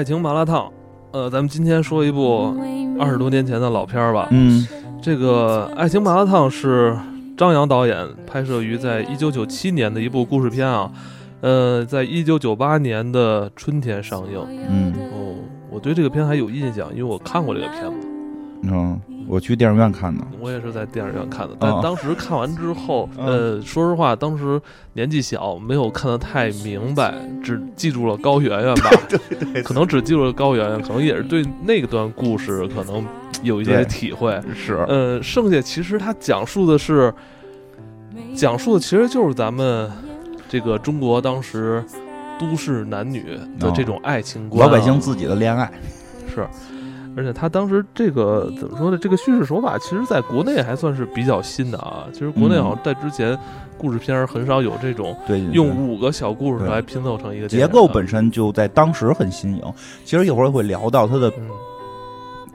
爱情麻辣烫，呃，咱们今天说一部二十多年前的老片儿吧。嗯这个《爱情麻辣烫》是张扬导演拍摄于在一九九七年的一部故事片啊，呃，在一九九八年的春天上映。嗯哦，我对这个片还有印象，因为我看过这个片子，嗯，我去电影院看的。我也是在电影院看的。但哦当时看完之后，嗯呃，说实话，当时年纪小，没有看得太明白，只记住了高圆圆吧。对对，可能只记住了高圆圆，可能也是对那段故事可能有一些体会。是呃，剩下其实他讲述的是，讲述的其实就是咱们这个中国当时都市男女的这种爱情观、老百姓自己的恋爱。是，而且他当时这个怎么说呢？这个叙事手法其实在国内还算是比较新的啊。其实国内嗯好像在之前故事片儿很少有这种对，用五个小故事来拼凑成一个结构本身就在当时很新颖。其实一会儿会聊到他的嗯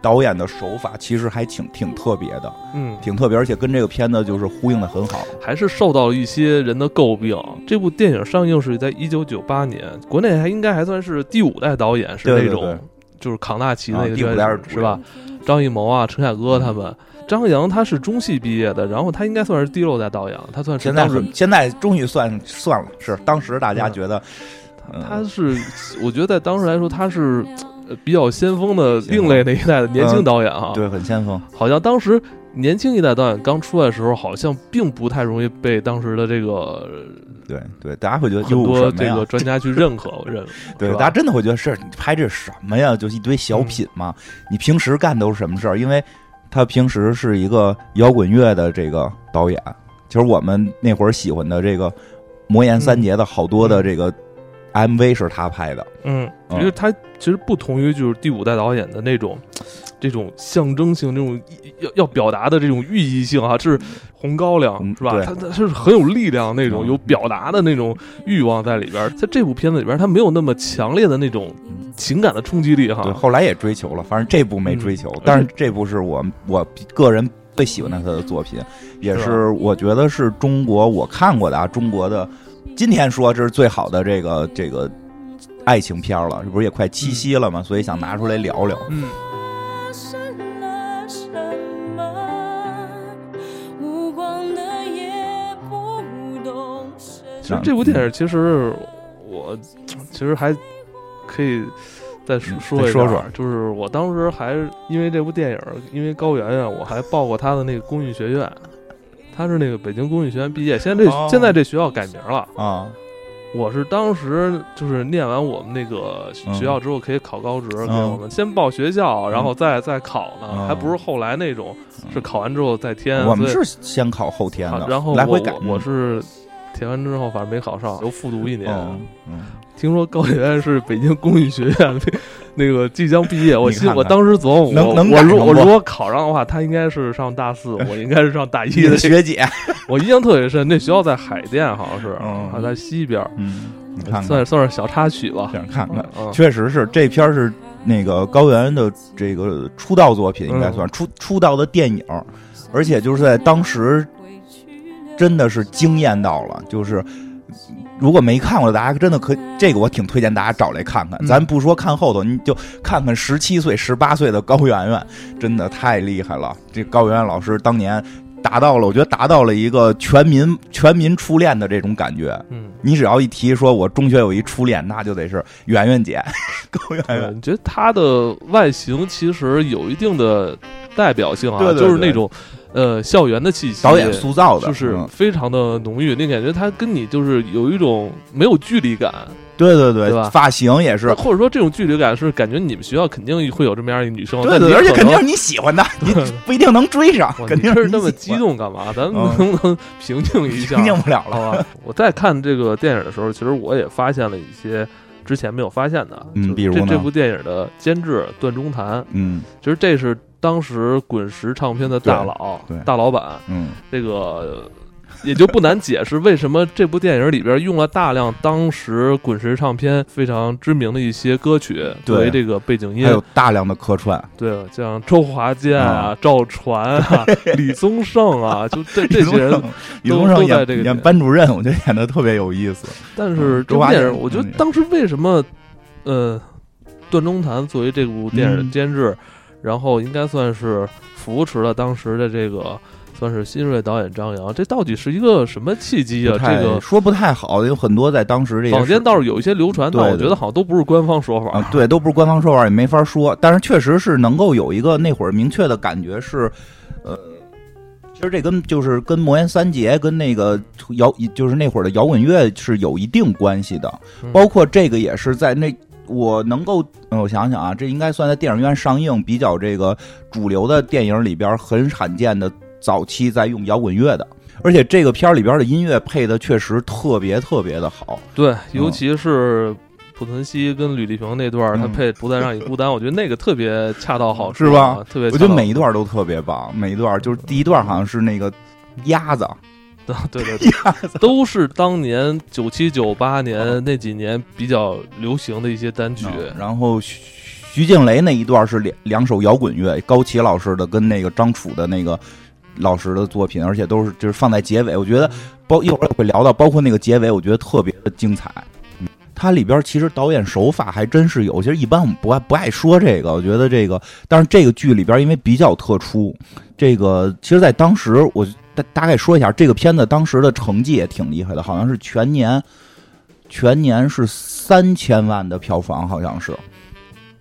导演的手法，其实还挺挺特别的，嗯，挺特别，而且跟这个片子就是呼应的很好。还是受到了一些人的诟病。这部电影上映是在一九九八年，国内还应该还算是第五代导演，是那种对对对就是扛大旗那个啊第五阵代是主是吧？张艺谋啊，陈凯歌他们。张扬他是中戏毕业的，然后他应该算是第六代导演，他算是现在当时很现在终于算算了，是当时大家嗯觉得，嗯他是，我觉得在当时来说，他是呃比较先锋的另类那一代的年轻导演啊。对很先锋。好像当时年轻一代导演刚出来的时候，好像并不太容易被当时的这个对对，大家会觉得很多这个专家去认可，我认为 对，大家真的会觉得是你拍这什么呀？就一堆小品嘛。你平时干都是什么事儿？因为他平时是一个摇滚乐的这个导演，其实我们那会儿喜欢的这个魔岩三杰的好多的这个 MV 是他拍的。嗯，嗯因为他其实不同于就是第五代导演的那种。这种象征性、这种要要表达的这种寓意性啊，是红高粱嗯是吧？对他他是很有力量那种，嗯有表达的那种欲望在里边儿。在这部片子里边儿，他没有那么强烈的那种情感的冲击力哈对，哈。后来也追求了，反正这部没追求，嗯但是这部是我我个人最喜欢的他的作品，也是是我觉得是中国我看过的啊，中国的今天说这是最好的这个这个爱情片了，这不是也快七夕了吗？所以想拿出来聊聊。嗯，发生了什么？无光的夜不懂深其实这部电影其实我其实还可以再说嗯说一说说就是我当时还因为这部电影，因为高圆圆，我还报过他的那个公益学院，她是那个北京工艺学院毕业，现在这、哦现在这学校改名了。啊，我是当时就是念完我们那个学校之后可以考高职，给嗯我们先报学校，然后再再考呢，嗯还不是后来那种是考完之后再填。我们是先考后填的，啊然后我来回改。我我是填完之后反正没考上，又复读一年。听说高圆圆是北京工艺学院那那个即将毕业，我心我当时琢磨，能我能我如我如果考上的话，她应该是上大四，我应该是上大一的的。学姐，我印象特别深，那学校在海淀，好像是，嗯还在西边，嗯，你看看算，算是小插曲吧。想看看。嗯，确实是这片是那个高圆圆的这个出道作品，应该嗯算出出道的电影，而且就是在当时真的是惊艳到了，就是。如果没看过的，大家真的可以这个我挺推荐大家找来看看。嗯咱不说看后头，你就看看十七岁、十八岁的高圆圆，真的太厉害了。这高圆圆老师当年达到了，我觉得达到了一个全民全民初恋的这种感觉。嗯，你只要一提说我中学有一初恋，那就得是圆圆姐，高圆，圆。你觉得她的外形其实有一定的代表性啊，对对对就是那种呃校园的气息，导演塑造的，就是嗯。非常的浓郁，那感觉他跟你就是有一种没有距离感，对对对，对吧？发型也是，或者说这种距离感是感觉你们学校肯定会有这么样一个女生，但对对，而且肯定是你喜欢的，你不一定能追上，肯定你你这那么激，动干嘛？咱们嗯。能不能平静一下？平静不了了。吧，我在看这个电影的时候，其实我也发现了一些之前没有发现的，就是嗯比如这这部电影的监制段中谈，嗯。其实这是当时滚石唱片的大佬大老板，嗯，这个也就不难解释为什么这部电影里边用了大量当时滚石唱片非常知名的一些歌曲作为这个背景音。还，有大量的客串，对，像周华健啊、赵传啊、李宗盛啊，就这这些人。李宗盛都在这个演演班主任，我觉得演的特别有意思。但是嗯周华健这部电影，我觉得嗯。当时为什么，呃，段中谈作为这部电影的嗯。监制，然后应该算是扶持了当时的这个算是新锐导演张扬。这到底是一个什么契机啊？这个说不太好，有很多在当时这个坊间倒是有一些流传，但我觉得好像都不是官方说法。啊，对，都不是官方说法，也没法说。但是确实是能够有一个那会儿明确的感觉是，呃，其实这跟就是跟魔岩三杰跟那个摇，就是那会儿的摇滚乐是有一定关系的。嗯包括这个也是在那。我能够，嗯我想想啊，这应该算在电影院上映比较这个主流的电影里边很罕见的早期在用摇滚乐的，而且这个片儿里边的音乐配的确实特别特别的好。对，尤其是濮存昕跟吕丽萍那段儿，他嗯配《不再让你孤单》，我觉得那个特别恰到好处，是吧？特别，我觉得每一段都特别棒，每一段就是第一段好像是那个鸭子，对 对对，都是当年九七九八年那几年比较流行的一些单曲。嗯然后徐徐静蕾那一段是两两首摇滚乐，高旗老师的跟那个张楚的那个老师的作品，而且都是就是放在结尾，我觉得包一会儿会聊到，包括那个结尾，我觉得特别的精彩。嗯它里边其实导演手法还真是有，其实一般我们不爱不爱说这个，我觉得这个，但是这个剧里边因为比较特殊，这个其实，在当时我大大概说一下，这个片子当时的成绩也挺厉害的，好像是全年全年是三千万的票房，好像是。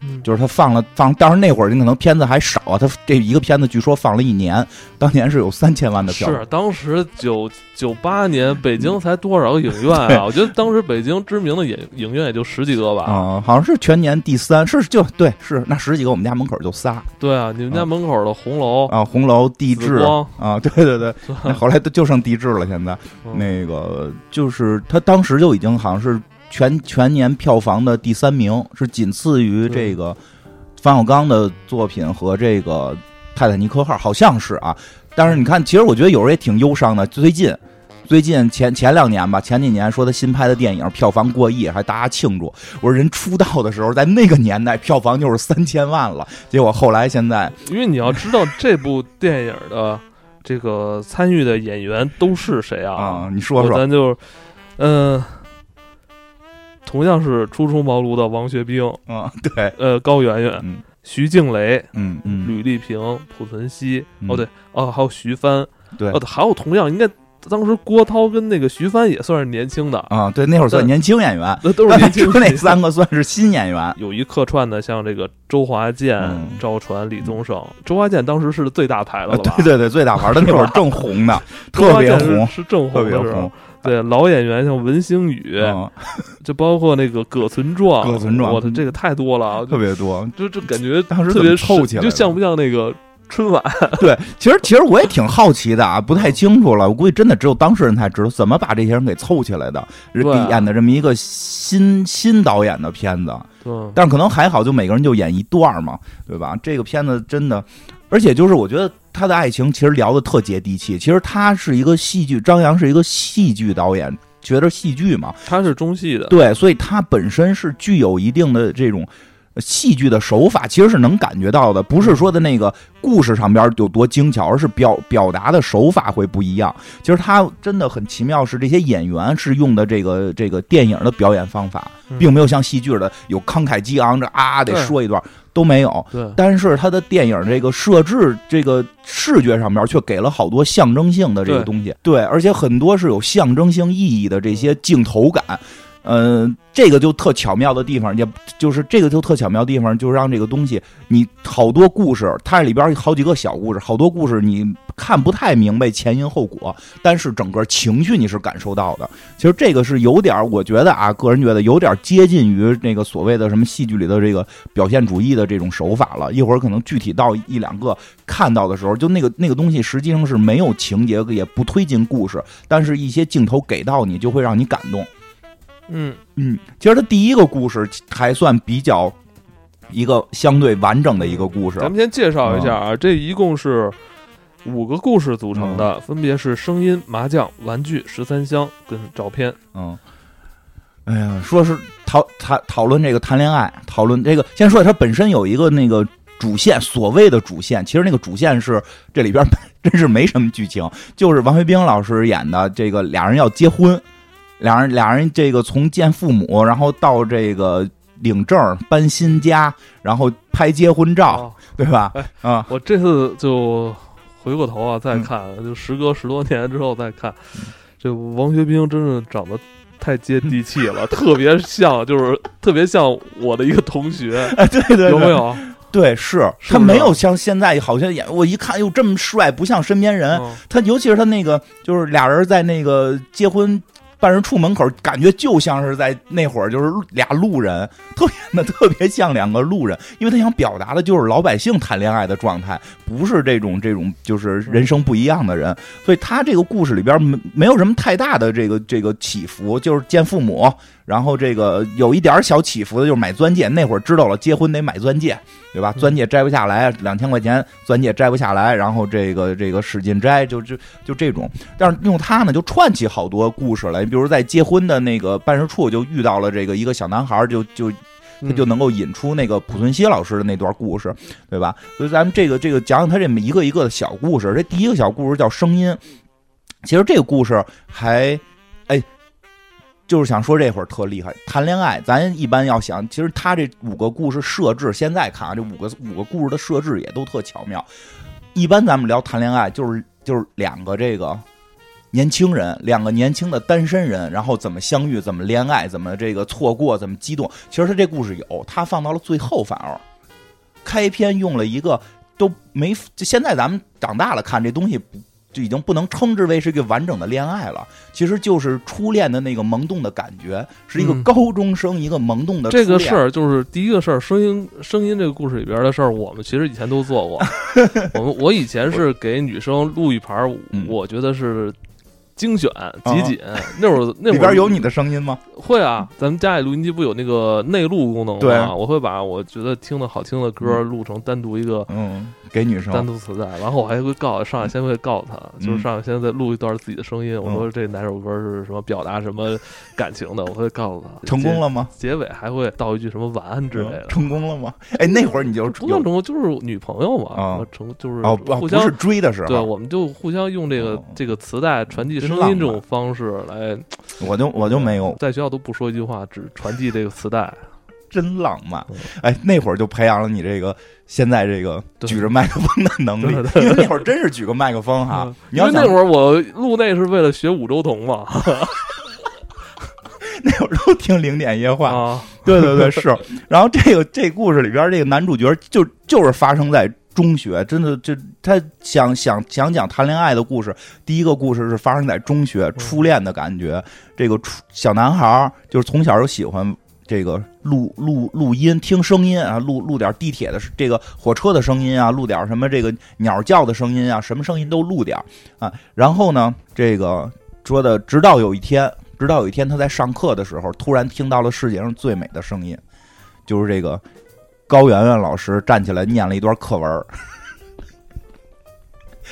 嗯就是他放了放，当时那会儿你可能片子还少啊，他这一个片子据说放了一年，当年是有三千万的票。是当时九九八年北京才多少个影院啊？我觉得当时北京知名的影影院也就十几个吧。啊、好像是全年第三，是就对，是那十几个，我们家门口就仨对啊，你们家门口的红楼、啊，红楼、地质啊，对 对对，那后来都就剩地质了，现在嗯那个就是他当时就已经好像是全全年票房的第三名，是仅次于这个冯小刚的作品和这个泰坦尼克号，好像是啊。但是你看，其实我觉得有时候也挺忧伤的。最近，最近前前两年吧，前几年说他新拍的电影票房过亿，还大家庆祝。我说人出道的时候，在那个年代票房就是三千万了，结果后来现在因为你要知道这部电影的这个参与的演员都是谁啊？啊、你说说，咱就，嗯、同样是初出茅庐的王学兵，嗯，对，呃，高圆圆、嗯。徐静蕾、嗯嗯，吕丽萍、濮存昕，嗯。哦对，哦还有徐帆，对。哦还有同样应该当时郭涛跟那个徐帆也算是年轻的，啊，对，那会儿算年轻演员，那都是年轻那三个算是新演员。有一客串的，像这个周华健、嗯。赵传、李宗盛。周华健当时是最大牌的啊了吧？对对对，最大牌的那会儿正红的，特别红，是正特别红。的时候红。。对老演员像文星宇，嗯，就包括那个葛存壮，葛存壮我的这个太多了啊，特别多。就就感觉当时特别凑起来就像不像那个春晚？对，其实其实我也挺好奇的啊，不太清楚了。我估计真的只有当事人才知道怎么把这些人给凑起来的，对啊演的这么一个新新导演的片子。嗯，但可能还好，就每个人就演一段嘛，对吧？这个片子真的，而且就是我觉得他的爱情其实聊的特接地气。其实他是一个戏剧，张扬是一个戏剧导演，觉得戏剧嘛，他是中戏的，对，所以他本身是具有一定的这种呃戏剧的手法，其实是能感觉到的，不是说的那个故事上边有多精巧，而是表表达的手法会不一样。其实他真的很奇妙，是这些演员是用的这个这个电影的表演方法，嗯并没有像戏剧的有慷慨激昂，这啊得说一段都没有。对。但是他的电影这个设置，这个视觉上面却给了好多象征性的这个东西，对，而且很多是有象征性意义的这些镜头感，嗯、这个就特巧妙的地方，也就是这个就特巧妙的地方，就让这个东西，你好多故事，它里边好几个小故事，好多故事你看不太明白前因后果，但是整个情绪你是感受到的。其实这个是有点儿，我觉得啊，个人觉得有点接近于那个所谓的什么戏剧里的这个表现主义的这种手法了。一会儿可能具体到一两个看到的时候，就那个那个东西实际上是没有情节，也不推进故事，但是一些镜头给到你，就会让你感动。嗯，嗯，其实它第一个故事还算比较一个相对完整的一个故事。咱们先介绍一下嗯。啊，这一共是五个故事组成的，分别是声音、麻将、玩具、十三香跟照片。嗯，哎呀，说是讨讨讨论这个谈恋爱，讨论这个，先说它本身有一个那个主线，所谓的主线，其实那个主线是这里边 真是没什么剧情，就是王学兵老师演的这个俩人要结婚，俩人俩人这个从见父母，然后到这个领证、搬新家，然后拍结婚照，啊对吧？哎啊，我这次就回过头啊，再嗯看，就时隔十多年之后再看，这王学兵真是长得太接地气了，特别像，就是特别像我的一个同学，哎，对对对，有没？有？对，是他没有像现在好像演，我一看哟这么帅，不像身边人。嗯他尤其是他那个，就是俩人在那个结婚办事处门口，感觉就像是在那会儿就是俩路人，特别的特别像两个路人，因为他想表达的就是老百姓谈恋爱的状态，不是这种这种就是人生不一样的人，所以他这个故事里边没没有什么太大的这个这个起伏，就是见父母，然后这个有一点小起伏的就是买钻戒，那会儿知道了结婚得买钻戒，对吧？嗯钻戒摘不下来，两千块钱钻戒摘不下来，然后这个这个使劲摘，就就就这种。但是用它呢，就串起好多故事来，比如在结婚的那个办事处就遇到了这个一个小男孩，就就他嗯就能够引出那个濮存昕老师的那段故事，对吧？所以咱们这个这个讲讲他这么一个一个的小故事。这第一个小故事叫声音，其实这个故事还哎。就是想说这会儿特厉害，谈恋爱，咱一般要想，其实他这五个故事设置，现在看啊，这五个五个故事的设置也都特巧妙。一般咱们聊谈恋爱，就是就是两个这个年轻人，两个年轻的单身人，然后怎么相遇，怎么恋爱，怎么这个错过，怎么激动。其实他这故事有，他放到了最后，反而开篇用了一个都没，现在咱们长大了看这东西不。就已经不能称之为是一个完整的恋爱了，其实就是初恋的那个萌动的感觉，是一个嗯高中生一个萌动的这个事儿就是第一个事儿，声音声音这个故事里边的事儿，我们其实以前都做过。我们我以前是给女生录一盘我觉得是精选集锦。那会儿那会儿里边有你的声音吗？会啊，咱们家里录音机不有那个内录功能对吗？我会把我觉得听的好听的歌录成单独一个嗯，给女生单独磁带，然后我还会告上海先会告诉他，就是嗯上海先再录一段自己的声音，我说这哪首歌是什么表达什么感情的，我会告诉他。成功了吗？结，尾还会道一句什么晚安之类的嗯。成功了吗？哎，那会儿你就有不算成功，就是女朋友嘛，啊成就是哦，不互相不是追的时候，对，我们就互相用这个哦这个磁带传递声音这种方式来，我就我就没有，在学校都不说一句话，只传递这个磁带。真浪漫嗯。哎，那会儿就培养了你这个现在这个举着麦克风的能力因为那会儿真是举个麦克风哈嗯。你要那会儿我录那是为了学五周同嘛 那会儿都听零点夜话，啊，对对对，是。然后这个这故事里边，这个男主角就就是发生在中学，真的，就他想想想讲谈恋爱的故事。第一个故事是发生在中学，初恋的感觉。这个初小男孩儿就是从小就喜欢这个录录录音，听声音啊，录录点地铁的这个火车的声音啊，录点什么这个鸟叫的声音啊，什么声音都录点啊。然后呢，这个说的，直到有一天，直到有一天他在上课的时候，突然听到了世界上最美的声音，就是这个高圆圆老师站起来念了一段课文。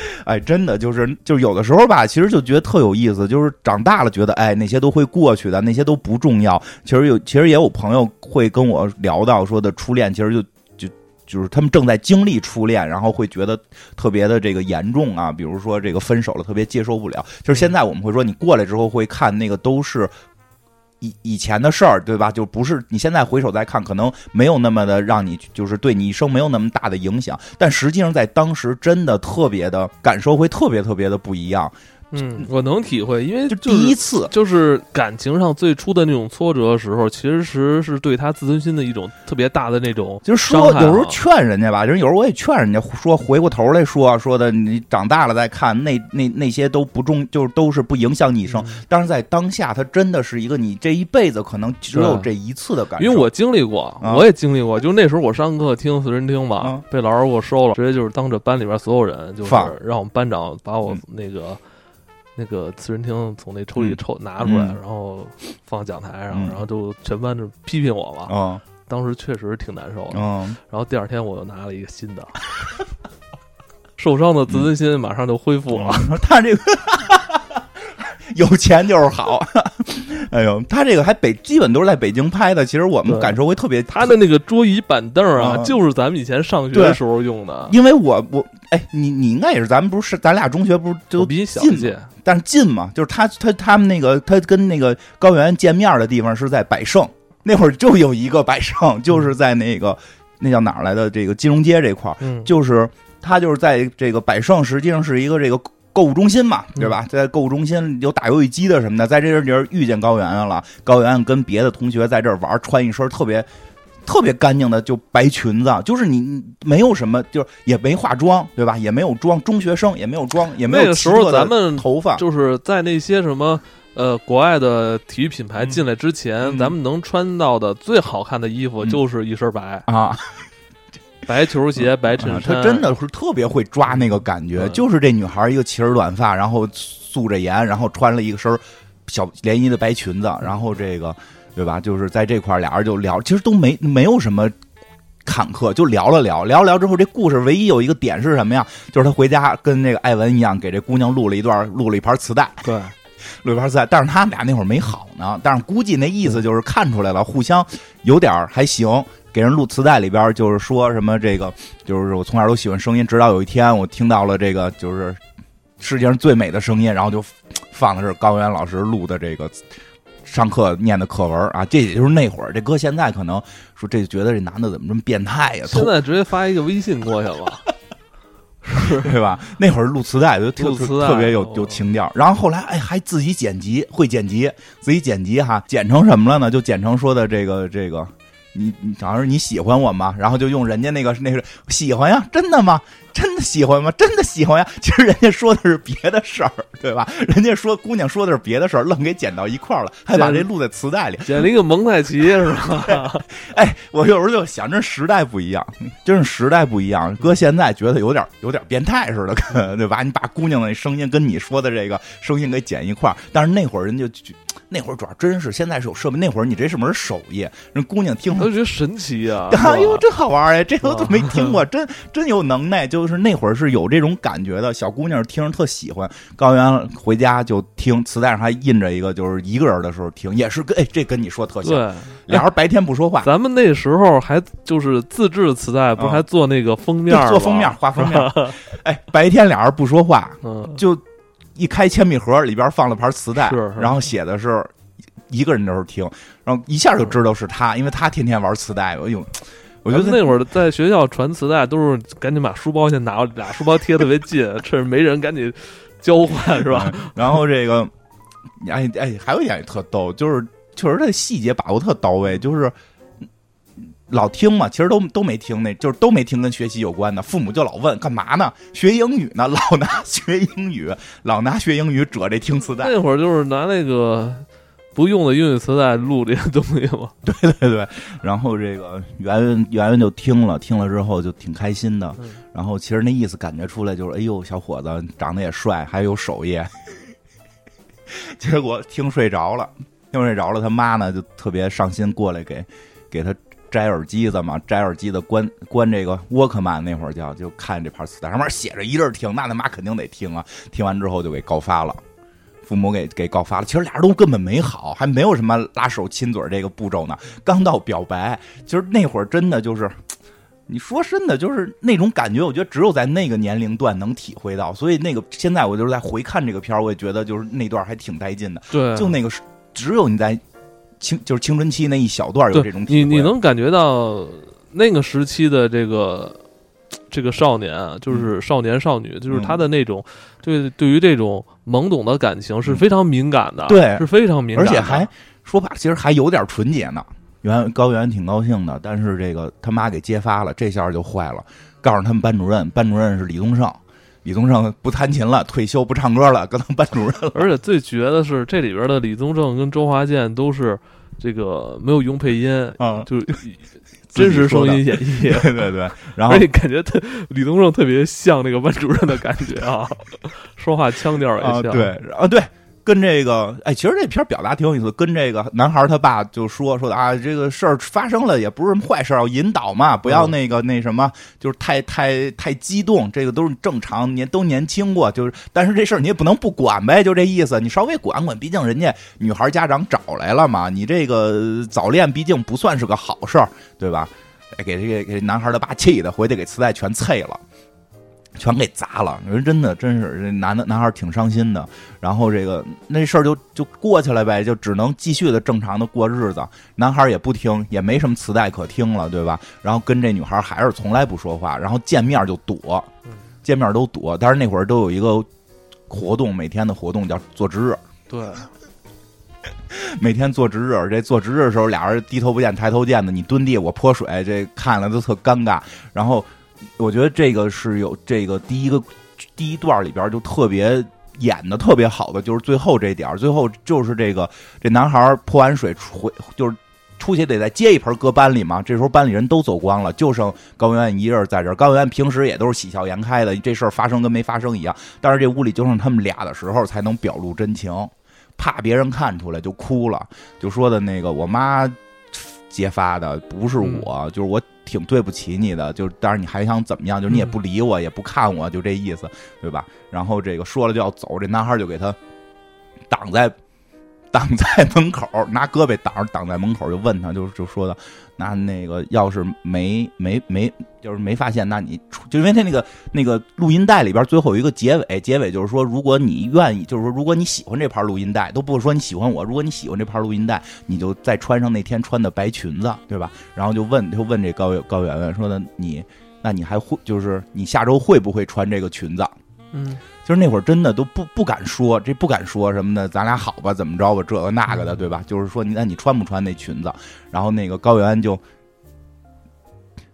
哎，真的就是就是有的时候吧，其实就觉得特有意思，就是长大了觉得哎那些都会过去的，那些都不重要。其实有其实也有朋友会跟我聊到说的初恋，其实就就就是他们正在经历初恋，然后会觉得特别的这个严重啊，比如说这个分手了特别接受不了。就是现在我们会说，你过来之后会看那个都是。以以前的事儿，对吧？就不是你现在回首再看，可能没有那么的让你，就是对你一生没有那么大的影响，但实际上在当时真的特别的感受会特别特别的不一样。嗯，我能体会，因为就就第一次，就是感情上最初的那种挫折的时候，其实是是对他自尊心的一种特别大的那种就是说有时候劝人家吧，就是有时候我也劝人家说，回过头来说说的，你长大了再看，那那那些都不重，就是都是不影响你一生。但是在当下，他真的是一个你这一辈子可能只有这一次的感受。因为我经历过，啊。我也经历过，就那时候我上课听四人听嘛，啊。被老师给我收了，直接就是当着班里边所有人，就是让我们班长把我嗯。那个、那个四人厅从那抽屉里抽、拿出来，嗯然后放讲台上，嗯然后就全班就批评我嘛。嗯当时确实挺难受的。嗯，然后第二天我又拿了一个新的，受伤的自尊心马上就恢复了。嗯他这个 有钱就是好。哎呦，他这个还北基本都是在北京拍的，其实我们感受会特别。他的那个桌椅板凳啊，啊。就是咱们以前上学的时候用的。因为我我哎，你你应该也是，咱们不是咱俩中学不是都我比你小近但是近嘛，就是他他他们那个他跟那个高原见面的地方是在百盛，那会儿就有一个百盛，就是在那个那叫哪儿来的？这个金融街这块儿，嗯，就是他就是在这个百盛，实际上是一个这个购物中心嘛，对嗯吧？在购物中心有打游戏机的什么的，在这地儿遇见高圆圆了。高圆圆跟别的同学在这儿玩，穿一身特别特别干净的就白裙子，就是你你没有什么，就是也没化妆，对吧？也没有妆，中学生也没有妆，也没有那个时候咱们头发，就是在那些什么呃国外的体育品牌进来之前，嗯咱们能穿到的最好看的衣服嗯就是一身白，啊，白球鞋、白衬啊衫，他真的是特别会抓那个感觉，嗯就是这女孩一个齐耳短发，然后素着颜，然后穿了一个身小连衣的白裙子，然后这个对吧？就是在这块儿俩人就聊，其实都没没有什么。坎坷就聊了聊，聊了聊之后，这故事唯一有一个点是什么呀？就是他回家跟那个艾文一样，给这姑娘录了一段，录了一盘磁带，对，录一盘磁带。但是他们俩那会儿没好呢，但是估计那意思就是看出来了，互相有点还行。给人录磁带里边就是说什么这个，就是我从小都喜欢声音，直到有一天我听到了这个就是世界上最美的声音，然后就放的是高原老师录的这个上课念的课文啊，这也就是那会儿。这搁现在可能说这觉得这男的怎么这么变态呀、现在直接发一个微信过去了，对吧？那会儿录磁带就特别有哦有情调，然后后来哎还自己剪辑，会剪辑，自己剪辑哈，剪成什么了呢？就剪成说的这个这个。你你假如你喜欢我吗？然后就用人家那个那个喜欢呀，真的吗？真的喜欢吗？真的喜欢呀。其实人家说的是别的事儿，对吧？人家说姑娘说的是别的事儿，愣给剪到一块儿了，还把这录在磁带里。剪了一个蒙太奇是吧？哎，我有时候就想，这时代不一样，真是时代不一样。搁现在觉得有点有点变态似的，对吧？你把姑娘的声音跟你说的这个声音给剪一块儿，但是那会儿人就那会儿主要真是现在是有设备，那会儿你这是门手艺，人姑娘听了。我就觉得神奇啊！哎呦，真好玩哎！这我都没听过，真真有能耐。就是那会儿是有这种感觉的，小姑娘听着特喜欢。高原回家就听，磁带上还印着一个，就是一个人的时候听，也是跟哎，这跟你说特像。对，俩人白天不说话，咱们那时候还就是自制磁带，不是啊还做那个封面做封面画封面。哎，白天俩人不说话，嗯，就一开铅笔盒，里边放了盘磁带，是是然后写的是一个人的时候听，然后一下就知道是他，因为他天天玩磁带。哎呦，我觉得那会儿在学校传磁带都是赶紧把书包先拿过来，俩书包贴特别近，趁着没人赶紧交换是吧？嗯然后这个，哎哎，还有一点也特逗，就是确实他的细节把握特到位，就是。老听嘛，其实都都没听那，就是都没听跟学习有关的。父母就老问干嘛呢？学英语呢？老拿学英语，老拿学英语褶这听磁带。那会儿就是拿那个不用的英语磁带录这些东西嘛。对对对，然后这个圆圆圆圆就听了，听了之后就挺开心的。嗯然后其实那意思感觉出来就是，哎呦，小伙子长得也帅，还有手艺。结果听睡着了，听睡着了，他妈呢就特别上心过来给给他摘耳机子嘛，摘耳机子关关这个沃克曼那会儿叫就看这盘磁带上面写着一阵听，那他妈肯定得听啊！听完之后就给告发了。父母给给告发了，其实俩人都根本没好，还没有什么拉手亲嘴这个步骤呢，刚到表白。其实那会儿真的就是，你说真的就是那种感觉，我觉得只有在那个年龄段能体会到。所以那个现在我就是在回看这个片儿，我也觉得就是那段还挺带劲的。对，就那个是只有你在青就是青春期那一小段有这种体会。你你能感觉到那个时期的这个这个少年啊，就是少年少女，就是他的那种对对于这种懵懂的感情是非常敏感的，对是非常敏感，而且还说白，其实还有点纯洁呢。原高原挺高兴的，但是这个他妈给揭发了，这下就坏了。告诉他们班主任，班主任是李宗盛，李宗盛不弹琴了，退休不唱歌了，搁当班主任了。而且最绝的是，这里边的李宗盛跟周华健都是这个没有用配音，啊，就是真实声音演绎，对对对，然后而且感觉特李宗盛特别像那个班主任的感觉啊，说话腔调也啊，像，对啊，对，跟这个，哎，其实这片儿表达挺有意思，跟这个男孩儿他爸就说说的啊，这个事儿发生了也不是什么坏事儿，要引导嘛，不要嗯那个那什么，就是太太太激动，这个都是正常，年都年轻过，就是，但是这事儿你也不能不管呗，就这意思，你稍微管管，毕竟人家女孩家长找来了嘛，你这个早恋毕竟不算是个好事儿，对吧？哎，给这个给男孩儿的爸气的，回去给磁带全碎了。全给砸了。人真的真是这男的男孩挺伤心的。然后这个那事儿就就过去了呗，就只能继续的正常的过日子。男孩也不听，也没什么磁带可听了，对吧？然后跟这女孩还是从来不说话，然后见面就躲，见面都躲。但是那会儿都有一个活动，每天的活动叫做值日。对，每天做值日，这做值日的时候，俩人低头不见抬头见的，你蹲地，我泼水，这看了都特尴尬。然后，我觉得这个是有这个第一个第一段里边就特别演的特别好的，就是最后这点儿，最后就是这个这男孩泼完水回，就是出去得再接一盆搁班里嘛。这时候班里人都走光了，就剩高圆圆一人在这儿。高圆圆平时也都是喜笑颜开的，这事儿发生跟没发生一样。但是这屋里就剩他们俩的时候，才能表露真情。怕别人看出来就哭了，就说的那个我妈揭发的不是我，就是我挺对不起你的，就是但是你还想怎么样？就是你也不理我，也不看我，就这意思，对吧？然后这个说了就要走，这男孩就给他挡在挡在门口，拿胳膊挡着挡在门口，就问他，就就说的那那个要是没没没就是没发现，那你就因为他那个那个录音带里边最后有一个结尾，结尾就是说，如果你愿意，就是说如果你喜欢这盘录音带，都不是说你喜欢我，如果你喜欢这盘录音带，你就再穿上那天穿的白裙子，对吧？然后就问就问这高高圆圆说的你，那你还会就是你下周会不会穿这个裙子？嗯，就是那会儿真的都不不敢说，这不敢说什么的，咱俩好吧，怎么着吧，这个那个的，对吧？就是说你那你穿不穿那裙子？然后那个高原就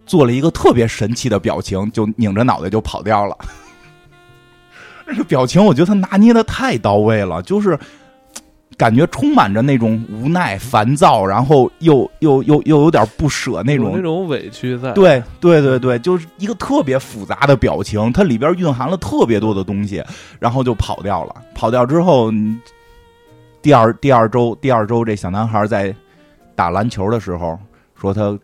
做了一个特别神奇的表情，就拧着脑袋就跑掉了。那个表情我觉得他拿捏的太到位了，就是感觉充满着那种无奈、烦躁，然后又又又又有点不舍那种那种委屈在。对对对对，就是一个特别复杂的表情，它里边蕴含了特别多的东西，然后就跑掉了。跑掉之后，嗯第二第二周第二周，这小男孩在打篮球的时候说他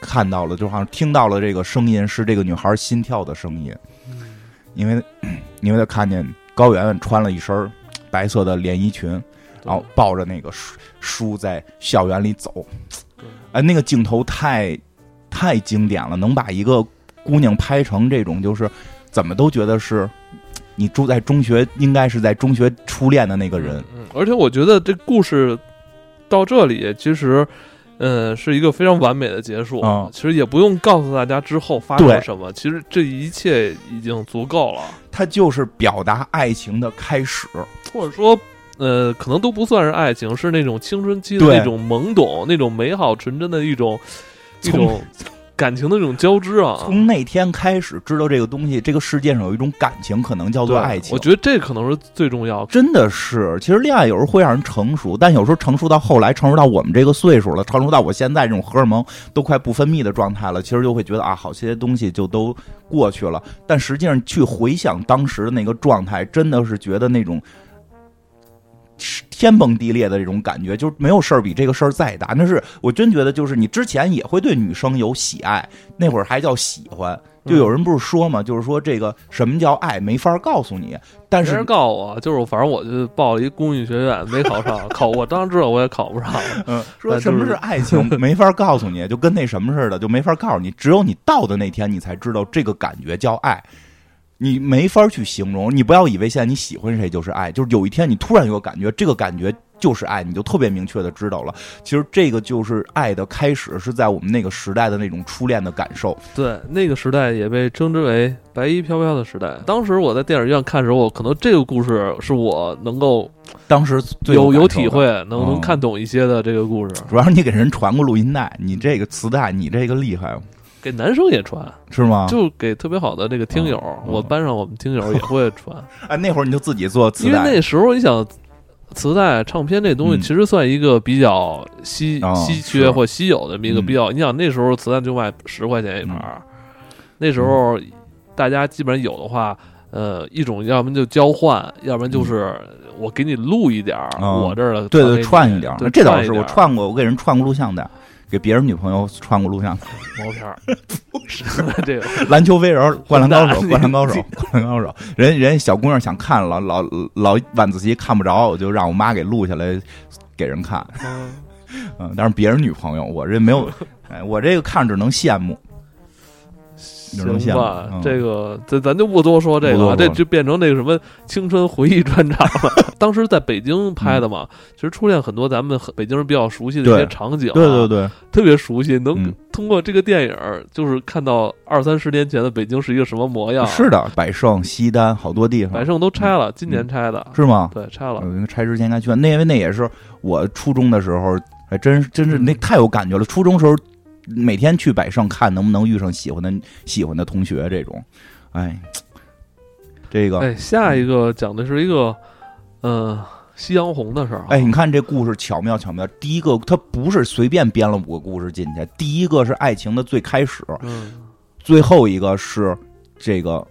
看到了，就好像听到了这个声音是这个女孩心跳的声音，因为因为他看见高圆圆穿了一身白色的连衣裙，然后抱着那个书书在校园里走，哎，那个镜头太太经典了，能把一个姑娘拍成这种，就是怎么都觉得是你住在中学，应该是在中学初恋的那个人。嗯，而且我觉得这故事到这里其实。嗯，是一个非常完美的结束。嗯其实也不用告诉大家之后发生了什么，其实这一切已经足够了，它就是表达爱情的开始。或者说，呃，可能都不算是爱情，是那种青春期的那种懵懂、那种美好纯真的一种一种感情的那种交织啊。从那天开始知道这个东西，这个世界上有一种感情，可能叫做爱情。我觉得这可能是最重要的。真的是，其实恋爱有时候会让人成熟，但有时候成熟到后来，成熟到我们这个岁数了，成熟到我现在这种荷尔蒙都快不分泌的状态了，其实就会觉得啊，好些东西就都过去了。但实际上去回想当时的那个状态，真的是觉得那种天崩地裂的这种感觉，就是没有事儿比这个事儿再大。那是我真觉得，就是你之前也会对女生有喜爱，那会儿还叫喜欢。就有人不是说嘛，就是说这个什么叫爱，没法告诉你，但是人告诉我，就是反正我就报了一公益学院，没考上，考我当然知道我也考不上。嗯，说什么是爱情，没法告诉你，就跟那什么似的，就没法告诉你。只有你到的那天，你才知道这个感觉叫爱，你没法去形容。你不要以为现在你喜欢谁就是爱，就是有一天你突然有个感觉，这个感觉就是爱，你就特别明确的知道了。其实这个就是爱的开始，是在我们那个时代的那种初恋的感受。对，那个时代也被称之为“白衣飘飘”的时代。当时我在电影院看的时候，可能这个故事是我能够当时最有有体会，能嗯能看懂一些的这个故事。主要是你给人传过录音带，你这个磁带，你这个厉害给男生也穿，是吗？就给特别好的这个听友，我班上我们听友也会穿，哎，那会儿你就自己做磁因为，那时候你想。磁带、唱片这东西嗯其实算一个比较稀、哦稀缺或稀有的一个嗯比较。你想那时候磁带就卖十块钱一盘儿，那时候大家基本上有的话，呃，一种要不然就交换，要不然就是我给你录一点儿、哦我这儿的，对对，串一点儿对，这倒是我串过，我给人串过录像带，给别人女朋友穿过录像带。毛片儿，不是这个篮球飞人、灌篮高手、灌篮高手、灌篮高手，人人小姑娘想看老，老老晚自习看不着，我就让我妈给录下来给人看。嗯嗯，但是别人女朋友，我这没有，哎，我这个看着只能羡慕。行吧，嗯这个这咱就不多说这个了，这就变成那个什么青春回忆专场了。当时在北京拍的嘛，其实出现很多咱们北京人比较熟悉的一些场景、啊，对对对，特别熟悉，能嗯通过这个电影，就是看到二三十年前的北京是一个什么模样。是的，百盛、西单好多地方，百盛都拆了，今年拆的，嗯是吗？对，拆了。嗯，拆之前应该去看，那因为那也是我初中的时候，还真真是那太有感觉了。初中时候每天去百盛看能不能遇上喜欢的喜欢的同学这种，哎，这个哎，下一个讲的是一个，呃，夕阳红的事儿啊。哎，你看这故事巧妙巧妙。第一个，它不是随便编了五个故事进去，第一个是爱情的最开始，嗯，最后一个是这个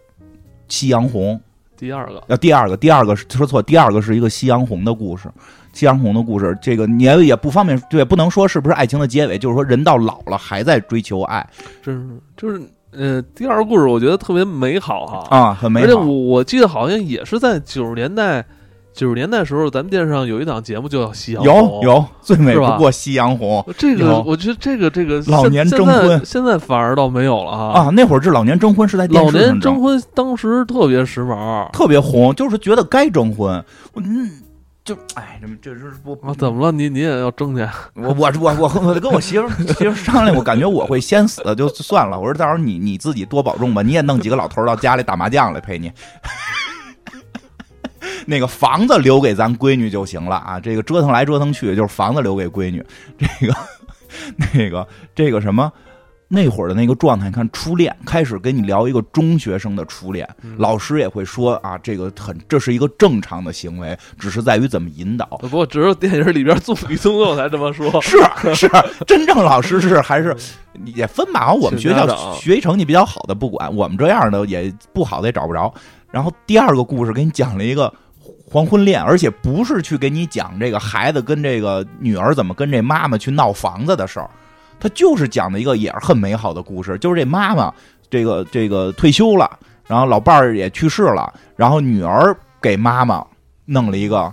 夕阳红。第二个，呃，第二个，第二个是说错，第二个是一个夕阳红的故事。夕阳红的故事，这个你也也不方便，对，不能说是不是爱情的结尾，就是说人到老了还在追求爱真是就是，呃，第二个故事我觉得特别美好哈。啊，很美而且我好。我记得好像也是在九十年代，九十年代时候，咱们电视上有一档节目叫《夕阳有红》。有有，最美不过夕阳红这个我觉得这个这个老年征婚现在反而倒没有了哈。啊。那会儿是老年征婚是在电老视上征，年征婚当时特别时髦特别红，就是觉得该征婚。嗯，就哎，这这是不啊！怎么了？你你也要争去？我我我我我跟我媳妇媳妇商量，我感觉我会先死，就算了。我说到时候你你自己多保重吧，你也弄几个老头到家里打麻将来陪你。那个房子留给咱闺女就行了啊，这个折腾来折腾去，就是房子留给闺女。这个 那个这个什么。那会儿的那个状态，看初恋开始跟你聊一个中学生的初恋，嗯老师也会说啊，这个很这是一个正常的行为，只是在于怎么引导。不过只有电影里边宋李宗佑才这么说。是 是，真正老师是还是也分吧。我们学校学习成绩比较好的不管，我们这样的也不好的也找不着。然后第二个故事给你讲了一个黄昏恋，而且不是去给你讲这个孩子跟这个女儿怎么跟这妈妈去闹房子的事儿，他就是讲的一个也是很美好的故事，就是这妈妈这个这个退休了，然后老伴儿也去世了，然后女儿给妈妈弄了一个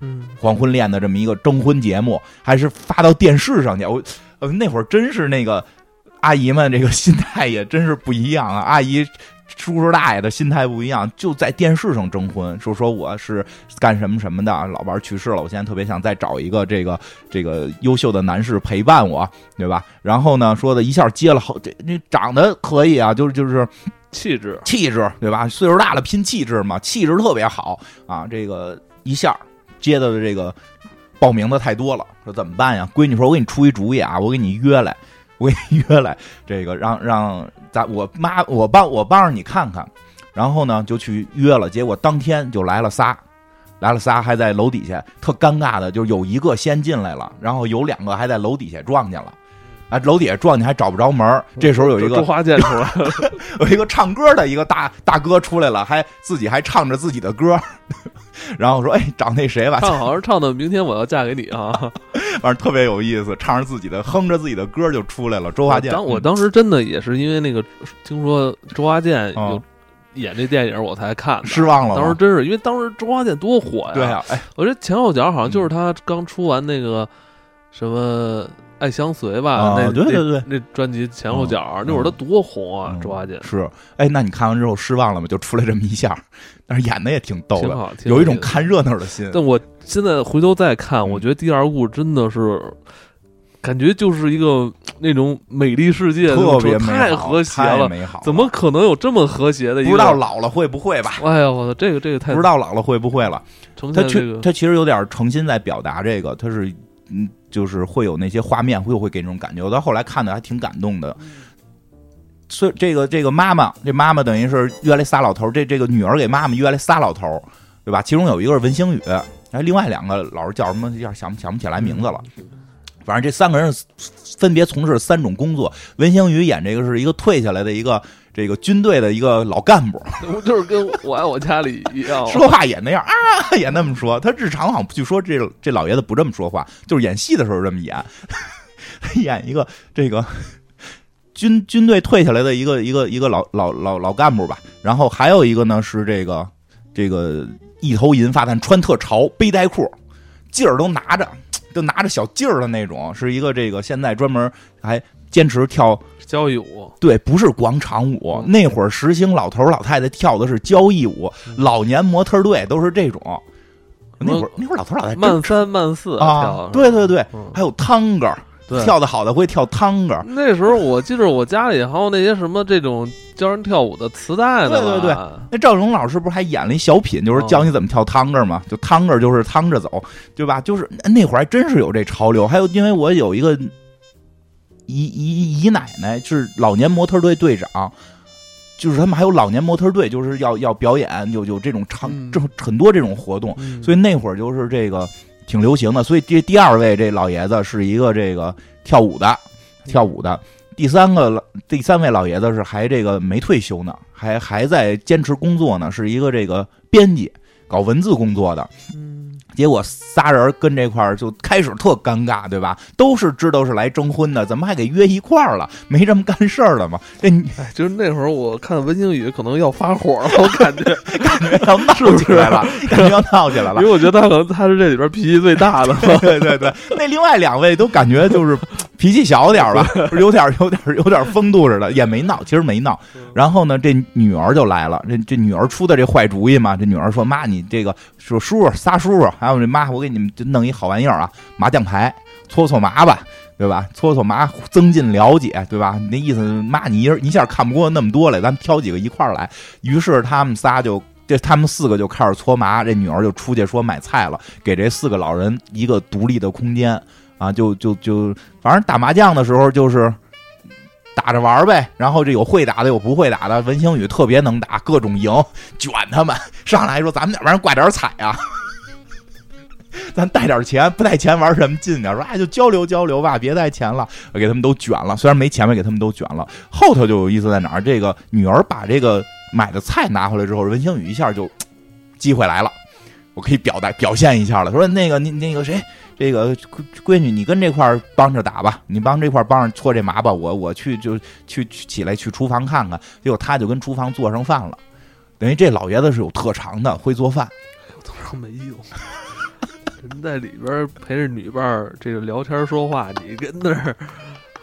嗯，黄昏恋的这么一个征婚节目，还是发到电视上去。我呃那会儿真是那个阿姨们这个心态也真是不一样啊，阿姨。叔叔大爷的心态不一样，就在电视上征婚，说说我是干什么什么的，老伴儿去世了，我现在特别想再找一个这个这个优秀的男士陪伴我，对吧？然后呢，说的一下接了好，这你长得可以啊，就是就是气质。气质，对吧？岁数大了拼气质嘛，气质特别好啊。这个一下接到的这个报名的太多了，说怎么办呀？闺女说：“我给你出一主意啊，我给你约来，我给你约来，这个让让咱我妈我帮我帮着你看看。”然后呢，就去约了，结果当天就来了仨。来了仨，还在楼底下，特尴尬的，就是有一个先进来了，然后有两个还在楼底下撞见了，啊，楼底下撞见还找不着门儿这时候有一个周华健出来了，有一个唱歌的一个大大哥出来了，还自己还唱着自己的歌，然后说：“哎，找那谁吧。”唱好像唱的《明天我要嫁给你》啊。反正特别有意思，唱着自己的哼着自己的歌就出来了。周华健，当我嗯当时真的也是因为那个听说周华健有哦演这电影，我才看的。失望了，当时真是因为当时周华健多火呀！对啊，哎，我觉得前后脚好像就是他刚出完那个什么《爱相随》吧，啊那对对对那那专辑前后脚嗯那会儿他多红啊嗯，周华健是，哎，那你看完之后失望了吗？就出来这么一下，但是演的也挺逗的，有一种看热闹的心。但我现在回头再看，嗯我觉得第二部真的是，感觉就是一个那种美丽世界，特别太和谐了，美好，怎么可能有这么和谐的？不知道老了会不会吧？哎呀，我操，这个这个太不知道老了会不会了？他确他其实有点诚心在表达这个，他是嗯，就是会有那些画面，会会给那种感觉。我到后来看的还挺感动的。所以这个这个妈妈，这妈妈等于是约来仨老头儿，这这个女儿给妈妈约来仨老头儿，对吧？其中有一个是文星宇，哎，另外两个老师叫什么？一下想想不起来名字了。反正这三个人分别从事三种工作。文星宇演这个是一个退下来的一个这个军队的一个老干部，就是跟我爱我家里一样，说话也那样啊，也那么说。他日常好像据说这这老爷子不这么说话，就是演戏的时候这么演，演一个这个军军队退下来的一个一个一个老老老老干部吧。然后还有一个呢是这个这个一头银发，但穿特潮，背带裤，劲儿都拿着，就拿着小劲儿的那种，是一个这个现在专门还坚持跳，交谊舞，对，不是广场舞。嗯那会儿实行老头儿老太太跳的是交谊舞，嗯老年模特队都是这种。那会儿那会儿老头老太太慢三慢四啊跳，，对对对，嗯还有汤个儿，对。跳的好的会跳汤个儿。那时候我记得我家里还有那些什么这种教人跳舞的磁带呢，对对对那赵荣老师不是还演了一小品，就是教你怎么跳汤个儿嘛？就汤个儿就是趟着走，对吧？就是那会儿还真是有这潮流。还有，因为我有一个姨姨姨奶奶是老年模特队队长，就是他们还有老年模特队，就是要要表演，有有这种长嗯这很多这种活动，嗯所以那会儿就是这个挺流行的。所以这第二位这老爷子是一个这个跳舞的，跳舞的。第三个老第三位老爷子是还这个没退休呢，还还在坚持工作呢，是一个这个编辑，搞文字工作的。嗯结果仨人跟这块儿就开始特尴尬，对吧？都是知道是来征婚的，怎么还给约一块儿了？没这么干事儿了吗？这哎，就是那会儿我看文星宇可能要发火了，我感觉，感觉要闹起来了，感觉要闹起来了因。为我觉得他可能他是这里边脾气最大的。对对对，那另外两位都感觉就是脾气小点儿吧，有点有点有点风度似的，也没闹，其实没闹。然后呢，这女儿就来了，这这女儿出的这坏主意嘛，这女儿说：“妈，你这个说叔叔仨叔叔，还有这妈，我给你们就弄一好玩意儿啊，麻将牌，搓搓麻吧。”对吧？搓搓麻，增进了解，对吧？你那意思，妈，你一一下看不过那么多来，咱们挑几个一块儿来。于是他们仨就，这他们四个就开始搓麻，这女儿就出去说买菜了，给这四个老人一个独立的空间啊，就就就，反正打麻将的时候就是打着玩呗。然后这有会打的，有不会打的。文星宇特别能打，各种赢，卷他们。上来说咱们哪边挂点彩啊？咱带点钱，不带钱玩什么劲呢？说哎，就交流交流吧，别带钱了，给他们都卷了。虽然没钱，也给他们都卷了。后头就有意思在哪儿？这个女儿把这个买的菜拿回来之后，文星宇一下就机会来了，我可以表达表现一下了。说那个你那个谁，这个闺闺女，你跟这块帮着打吧，你帮这块帮着搓这麻吧，我我去就去起来去厨房看看。结果他就跟厨房做上饭了，等于这老爷子是有特长的，会做饭。当然没用。人在里边陪着女伴儿这个聊天说话，你跟那儿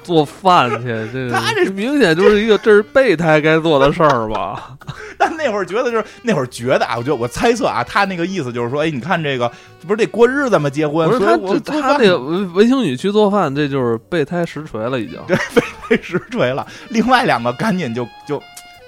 做饭去，这个他这明显就是一个这是备胎该做的事儿吧？但那会儿觉得就是那会儿觉得啊，我觉得我猜测啊，他那个意思就是说，哎，你看这个这不是得过日子吗？结婚，不是他他那个文文星宇去做饭，这就是备胎实锤了，已经。对备胎实锤了。另外两个赶紧就就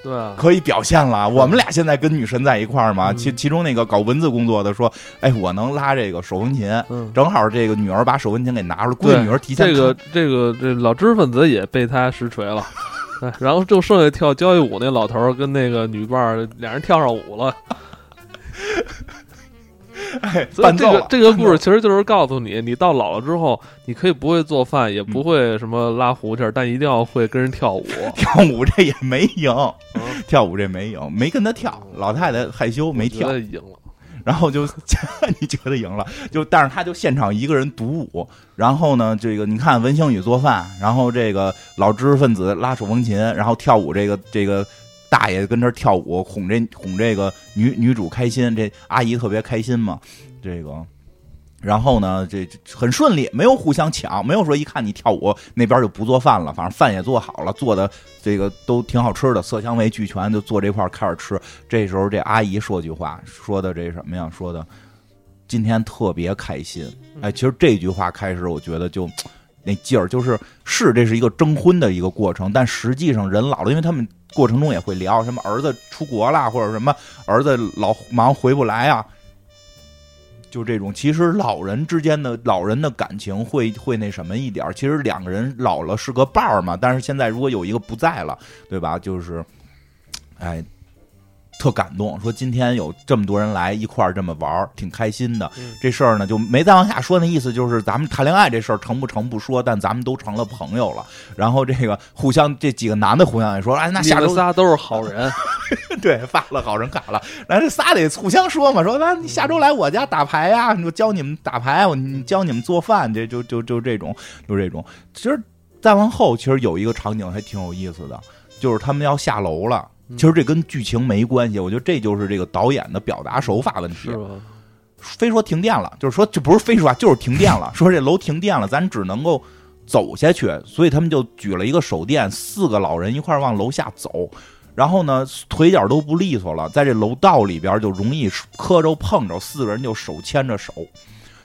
对啊，可以表现了。我们俩现在跟女神在一块儿嘛，嗯其其中那个搞文字工作的说，哎，我能拉这个手风琴。嗯，正好这个女儿把手风琴给拿出来，估计女儿提前这个这个这老知识分子也被他实锤了。对，然后就剩下跳交谊舞那老头儿跟那个女伴儿俩人跳上舞了，哎所以这个这个故事其实就是告诉你，你到老了之后，你可以不会做饭，也不会什么拉胡琴儿，但一定要会跟人跳舞。跳舞这也没赢，嗯跳舞这没赢，没跟他跳。老太太害羞没跳。然后就 你觉得赢了，就但是他就现场一个人独舞，然后呢，这个你看文星宇做饭，然后这个老知识分子拉手风琴，然后跳舞，这个这个大爷跟这儿跳舞，哄这哄这个女女主开心，这阿姨特别开心嘛，这个。然后呢，这这很顺利，没有互相抢，没有说一看你跳舞那边就不做饭了，反正饭也做好了，做的这个都挺好吃的，色香味俱全，就坐这块儿开始吃。这时候这阿姨说句话，说的这什么呀？说的今天特别开心。哎，其实这句话开始，我觉得就那劲儿，就是是这是一个征婚的一个过程，但实际上人老了，因为他们过程中也会聊什么儿子出国啦，或者什么儿子老忙回不来啊。就这种，其实老人之间的老人的感情会会那什么一点其实两个人老了是个伴儿嘛，但是现在如果有一个不在了，对吧？就是，哎，特感动，说今天有这么多人来一块儿这么玩儿，挺开心的。嗯这事儿呢就没再往下说，那意思就是咱们谈恋爱这事儿成不成不说，但咱们都成了朋友了。然后这个互相这几个男的互相也说，哎，那下周仨都是好人，对发了好人卡了，然后这仨得互相说嘛，说那你下周来我家打牌呀，我教你们打牌，我教你们做饭，这就就就这种就这种。其实再往后，其实有一个场景还挺有意思的，就是他们要下楼了。嗯其实这跟剧情没关系，我觉得这就是这个导演的表达手法问题是。非说停电了，就是说这不是非说啊，就是停电了。说这楼停电了，咱只能够走下去，所以他们就举了一个手电，四个老人一块往楼下走。然后呢，腿脚都不利索了，在这楼道里边就容易磕着碰着，四个人就手牵着手。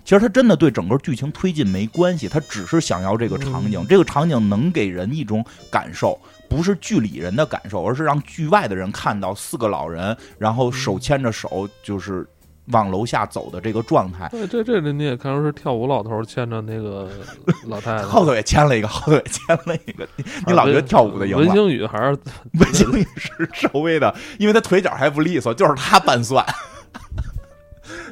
其实他真的对整个剧情推进没关系，他只是想要这个场景，这个场景能给人一种感受，不是剧里人的感受，而是让剧外的人看到四个老人，然后手牵着手，就是往楼下走的这个状态。对，这这里你也看出是跳舞老头牵着那个老太太，后头也牵了一个，后头也牵了一个，你你老觉得跳舞的赢了？文星宇还是 文星宇是稍微的，因为他腿脚还不利索，就是他拌蒜。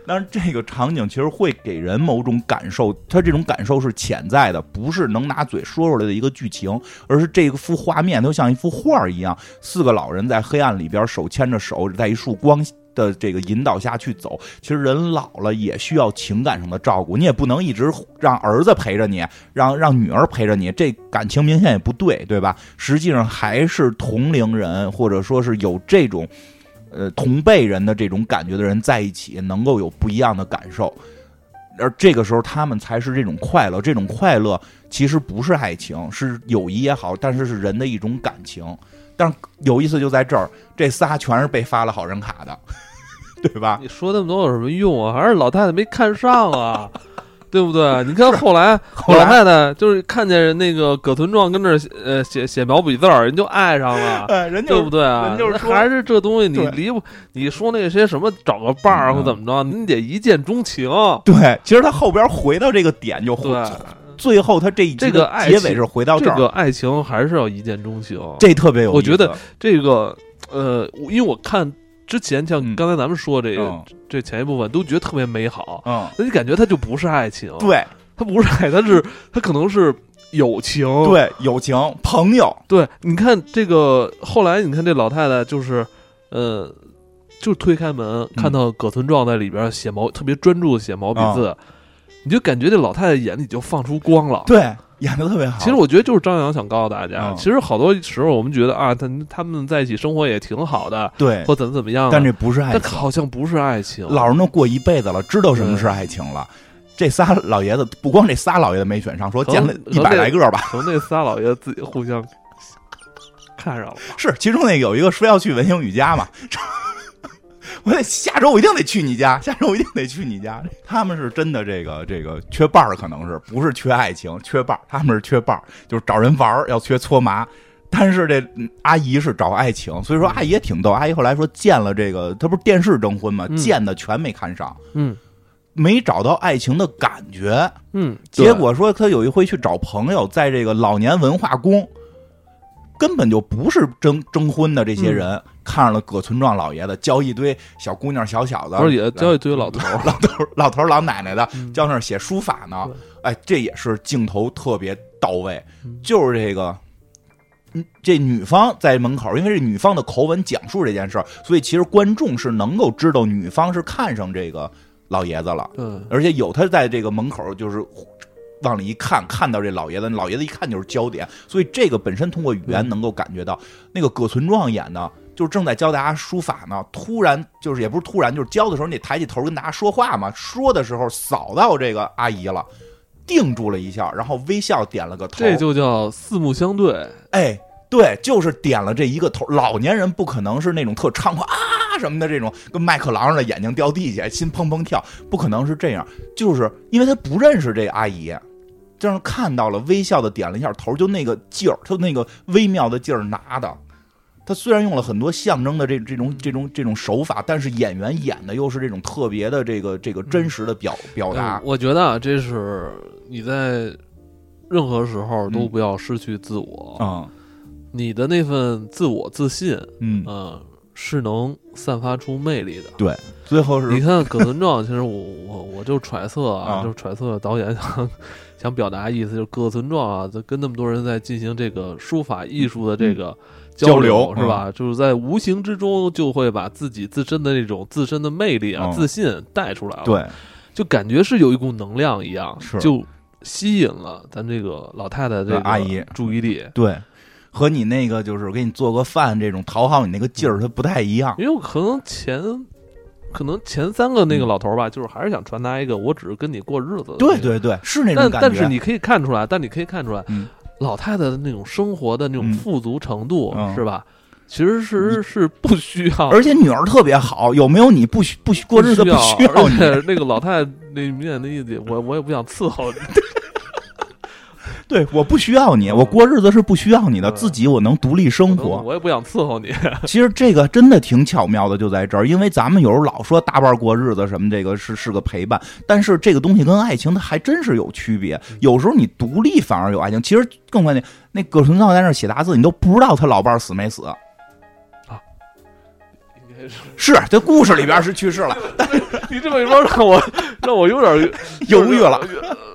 但是这个场景其实会给人某种感受，他这种感受是潜在的，不是能拿嘴说出来的一个剧情，而是这个幅画面就像一幅画一样，四个老人在黑暗里边手牵着手，在一束光的这个引导下去走。其实人老了也需要情感上的照顾，你也不能一直让儿子陪着你，让让女儿陪着你，这感情明显也不对，对吧？实际上还是同龄人或者说是有这种。呃，同辈人的这种感觉的人在一起，能够有不一样的感受，而这个时候他们才是这种快乐。这种快乐其实不是爱情，是友谊也好，但是是人的一种感情。但是有意思就在这儿，这仨全是被发了好人卡的，对吧？你说那么多有什么用啊？还是老太太没看上啊？对不对？你看后来 老太太就是看见那个葛存壮跟那儿呃写写毛笔字儿，人就爱上了，哎，人对不对啊？人就是还是这东西你离不，你说那些什么找个伴儿或怎么着，你得一见钟情。对，其实他后边回到这个点就最后他这一这个结尾是回到这儿，这个爱情还是要一见钟情。这特别有意思。我觉得这个呃，因为我看之前像嗯。刚才咱们说这个嗯。这前一部分都觉得特别美好，嗯，那你感觉它就不是爱情，对。它不是爱，它是它可能是友情。对，友情朋友，对，你看这个后来，你看这老太太就是，呃，就推开门看到葛存壮在里边写毛，特别专注的写毛笔字，你就感觉这老太太眼里就放出光了。对，演的特别好。其实我觉得就是张扬想告诉大家，嗯其实好多时候我们觉得啊，他他们在一起生活也挺好的，对，或怎么怎么样，但这不是爱但情。好像不是爱情。老人都过一辈子了，知道什么是爱情了。这仨老爷子，不光这仨老爷子没选上，说见了一百来个吧。可能那仨老爷子自己互相看上了。是，其中那有一个说要去文星宇家嘛，我得下周我一定得去你家，下周我一定得去你家。他们是真的这个这个缺伴儿，可能是不是缺爱情，缺伴儿，他们是缺伴儿，就是找人玩儿要缺搓麻。但是这嗯阿姨是找爱情，所以说阿姨也挺逗。阿姨后来说见了这个，她不是电视征婚嘛，嗯见的全没看上，嗯没找到爱情的感觉。嗯，结果说她有一回去找朋友，在这个老年文化宫，根本就不是征征婚的这些人，看上了葛存壮老爷子，教一堆小姑娘小小的，而且教一堆老头，老头老头老奶奶的，嗯教那儿写书法呢。哎，这也是镜头特别到位嗯，就是这个。嗯，这女方在门口，因为这女方的口吻讲述这件事儿，所以其实观众是能够知道女方是看上这个老爷子了。嗯，而且有他在这个门口，就是往里一看，看到这老爷子，老爷子一看就是焦点，所以这个本身通过语言嗯能够感觉到，那个葛存壮演的，就是正在教大家书法呢，突然就是也不是突然，就是教的时候你得抬起头跟大家说话嘛，说的时候扫到这个阿姨了，定住了一下，然后微笑点了个头，这就叫四目相对。哎，对，就是点了这一个头。老年人不可能是那种特猖狂啊什么的这种，跟麦克狼似的，眼睛掉地下，心砰砰跳，不可能是这样。就是因为他不认识这阿姨，这样看到了，微笑的点了一下头，就那个劲儿，就那个微妙的劲儿拿的。他虽然用了很多象征的这这种这种这种手法，但是演员演的又是这种特别的这个这个真实的表表达嗯。我觉得啊，这是你在任何时候都嗯不要失去自我，嗯你的那份自我自信，嗯，嗯，是能散发出魅力的。对，最后是你看葛存壮，其实我我我就揣测啊，啊就揣测导演想想表达意思，就是葛存壮啊，在跟那么多人在进行这个书法艺术的这个交流，流是吧？就是在无形之中就会把自己自身的那种自身的魅力啊、嗯自信带出来了，，对，就感觉是有一股能量一样，是就吸引了咱这个老太太这个阿姨注意力。对，和你那个就是给你做个饭这种讨好你那个劲儿，它不太一样。因为可能前可能前三个那个老头儿吧，就是还是想传达一个，我只是跟你过日子。对。对对，是那种感觉。但是你可以看出来，但你可以看出来，嗯老太太的那种生活的那种嗯富足程度，嗯是吧？其实是是不需要，而且女儿特别好，有没有你不需不需过日子不需要而你。且那个老太太那明显的意思，我我也不想伺候你。对，我不需要你，嗯我过日子是不需要你的，嗯自己我能独立生活。我也不想伺候你。其实这个真的挺巧妙的，就在这儿，因为咱们有时候老说搭伴过日子什么，这个是是个陪伴，但是这个东西跟爱情它还真是有区别。有时候你独立反而有爱情，其实更关键，那葛存道在那儿写大字，你都不知道他老伴儿死没死。应该是是，这故事里边是去世了，但是你这么一说，让我让我有点 犹豫了。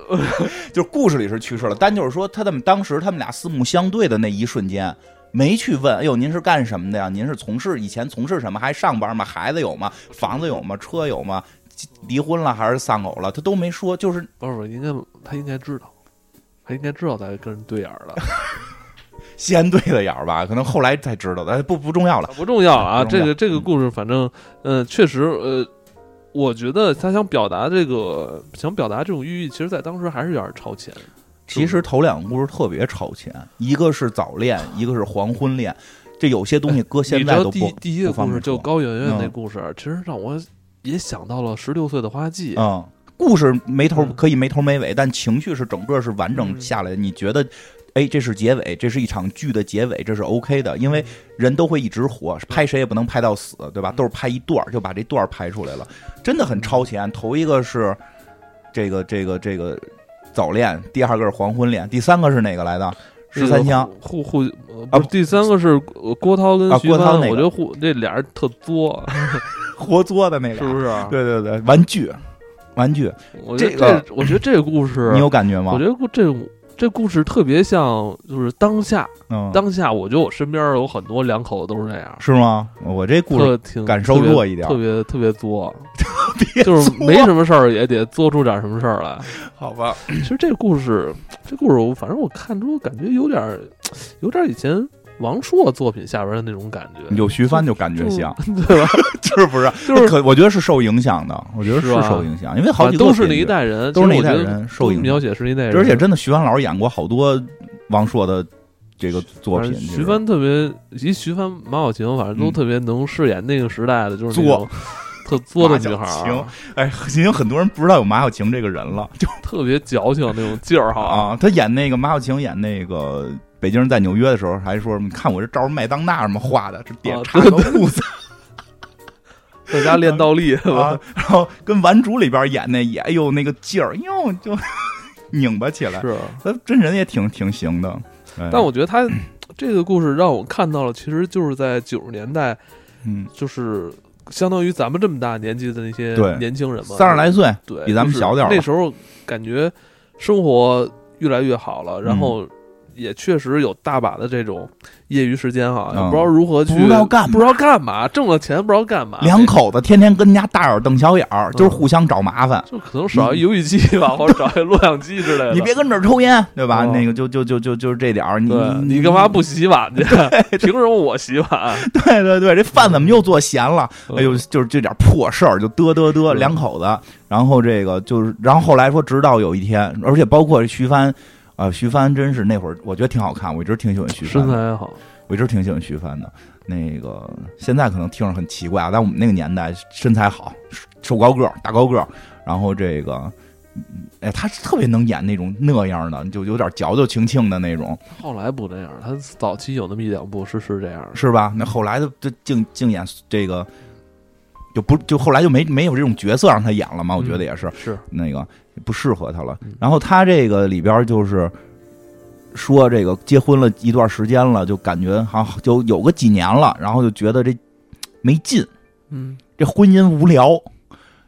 就是故事里是去世了，但就是说，他们当时他们俩四目相对的那一瞬间，没去问，哎呦，您是干什么的呀？您是从事以前从事什么？还上班吗？孩子有吗？房子有吗？车有吗？离婚了还是丧偶了？他都没说，就是不是不是，应该他应该知道，他应该知道咱跟人对眼了，先对的眼儿吧，可能后来才知道的，哎不不重要了。不重要啊。这个这个故事，反正呃，确实呃，我觉得他想表达这个想表达这种寓意，其实在当时还是有点超前。其实头两个故事特别超前，一个是早恋，一个是黄昏恋，这有些东西搁现在都不第第一个故事就高圆圆那嗯故事，其实让我也想到了十六岁的花季。嗯，故事没头嗯可以没头没尾，但情绪是整个是完整嗯下来的。你觉得，哎，这是结尾，这是一场剧的结尾，这是 OK 的，因为人都会一直活，拍谁也不能拍到死，对吧？嗯都是拍一段儿，就把这段儿拍出来了，真的很超前。头一个是这个这个这个早恋，第二个是黄昏恋，第三个是哪个来的？十三香。互互呃啊不第三个是呃郭涛跟啊徐帆，郭涛那个我觉得互这俩人特作，活作的那个，是不是？对对对，玩具，玩具，我觉得这我觉得这个故事，你有感觉吗？我觉得这种这故事特别像，就是当下嗯，当下，我觉得我身边有很多两口子都是这样，是吗？我这故事挺感受弱一点特别特别作，别就是没什么事儿也得作出点什么事儿来。好吧，其实这故事，这故事我反正我看出感觉有点有点以前王朔作品下边的那种感觉，有徐帆就感觉像，对吧？是不是？就是可我觉得是受影响的，我觉得是受影响，因为好几个都是那一，代人，都是那一代人受影响描写是一代人，而且真的徐帆老师演过好多王朔的这个作品徐帆特别，以徐帆、马小晴，反正都嗯特别能饰演那个时代的，就是那作特作的女孩儿晴，哎，已经很多人不知道有马小晴这个人了，就特别矫情那种劲儿哈。啊，他演那个马小晴演那个。北京人在纽约的时候，还说：“你看我这照着麦当娜什么画的，这点啊插个裤子。在家练倒立，是吧？啊。”然后跟《顽主》里边演那也，哎呦那个劲儿，哟就 拧巴起来。是，他真人也挺挺行的。哎。但我觉得他这个故事让我看到了，其实就是在九十年代，嗯，就是相当于咱们这么大年纪的那些年轻人嘛，三十来岁，对，比咱们小点那时候感觉生活越来越好了，然嗯。后也确实有大把的这种业余时间哈，嗯也不知道如何去，不知道干嘛不知道干嘛，挣了钱不知道干嘛，两口子天天跟人家大眼瞪小眼儿，就是互相找麻烦。就可能少一游戏机吧，或者找一录像机之类的。你别跟这儿抽烟，对吧？哦那个就就就就就是这点儿，你你干嘛不？洗碗去？凭什么我洗碗？对对对，这饭怎么又做咸了？哎呦，就是这点破事儿就嘚嘚嘚，嗯两口子。然后这个就是，然后后来说，直到有一天，而且包括徐帆，啊，徐帆真是那会儿我觉得挺好看，我一直挺喜欢徐帆的，身材好，我一直挺喜欢徐帆的。那个现在可能听着很奇怪啊，但我们那个年代身材好，瘦高个儿，大高个儿，然后这个。哎，他特别能演那种那样的，就有点矫矫情情的那种，后来不这样，他早期有那么一两部是是这样。是吧？那后来的就净净演这个，就不就后来就没没有这种角色让他演了嘛？我觉得也是、是，那个不适合他了嗯。然后他这个里边就是说这个结婚了一段时间了，就感觉好像就有个几年了，然后就觉得这没劲，嗯，这婚姻无聊。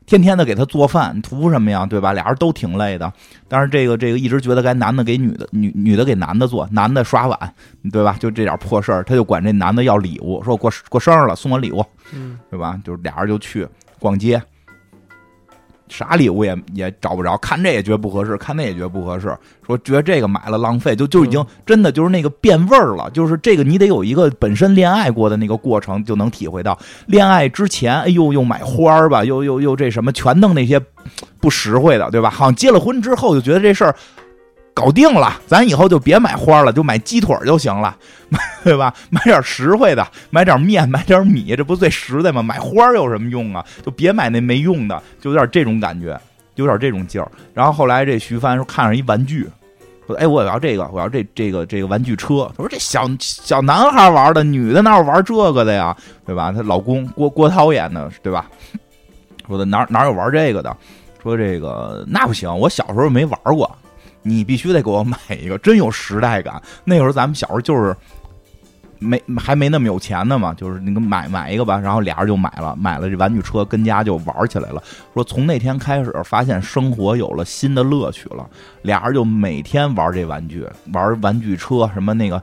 天天的给他做饭，图什么呀？对吧？俩人都挺累的，但是这个这个一直觉得该男的给女的，女女的给男的做，男的刷碗，对吧？就这点破事儿，他就管这男的要礼物，说过过生日了，送我礼物，嗯，对吧？就是俩人就去逛街，啥礼物也也找不着，看这也觉得不合适，看那也觉得不合适，说觉得这个买了浪费，就就已经真的就是那个变味儿了，就是这个你得有一个本身恋爱过的那个过程，就能体会到恋爱之前，哎呦又买花儿吧，又又又这什么，全弄那些不实惠的，对吧？好像结了婚之后就觉得这事儿。搞定了，咱以后就别买花了，就买鸡腿就行了，对吧？买点实惠的，买点面，买点米，这不最实在吗？买花有什么用啊？就别买那没用的，就有点这种感觉，有点这种劲儿。然后后来这徐帆说看上一玩具，说：“哎，我要这个，我要这这个这个玩具车。”他说：“这小小男孩玩的，女的哪有玩这个的呀？对吧？”她老公郭郭涛演的，对吧？说的哪哪有玩这个的？说这个那不行，我小时候没玩过。你必须得给我买一个，真有时代感。那会儿咱们小时候就是没还没那么有钱呢嘛，就是那个买买一个吧，然后俩人就买了，买了这玩具车，跟家就玩起来了。说从那天开始，发现生活有了新的乐趣了，俩人就每天玩这玩具，玩玩具车，什么那个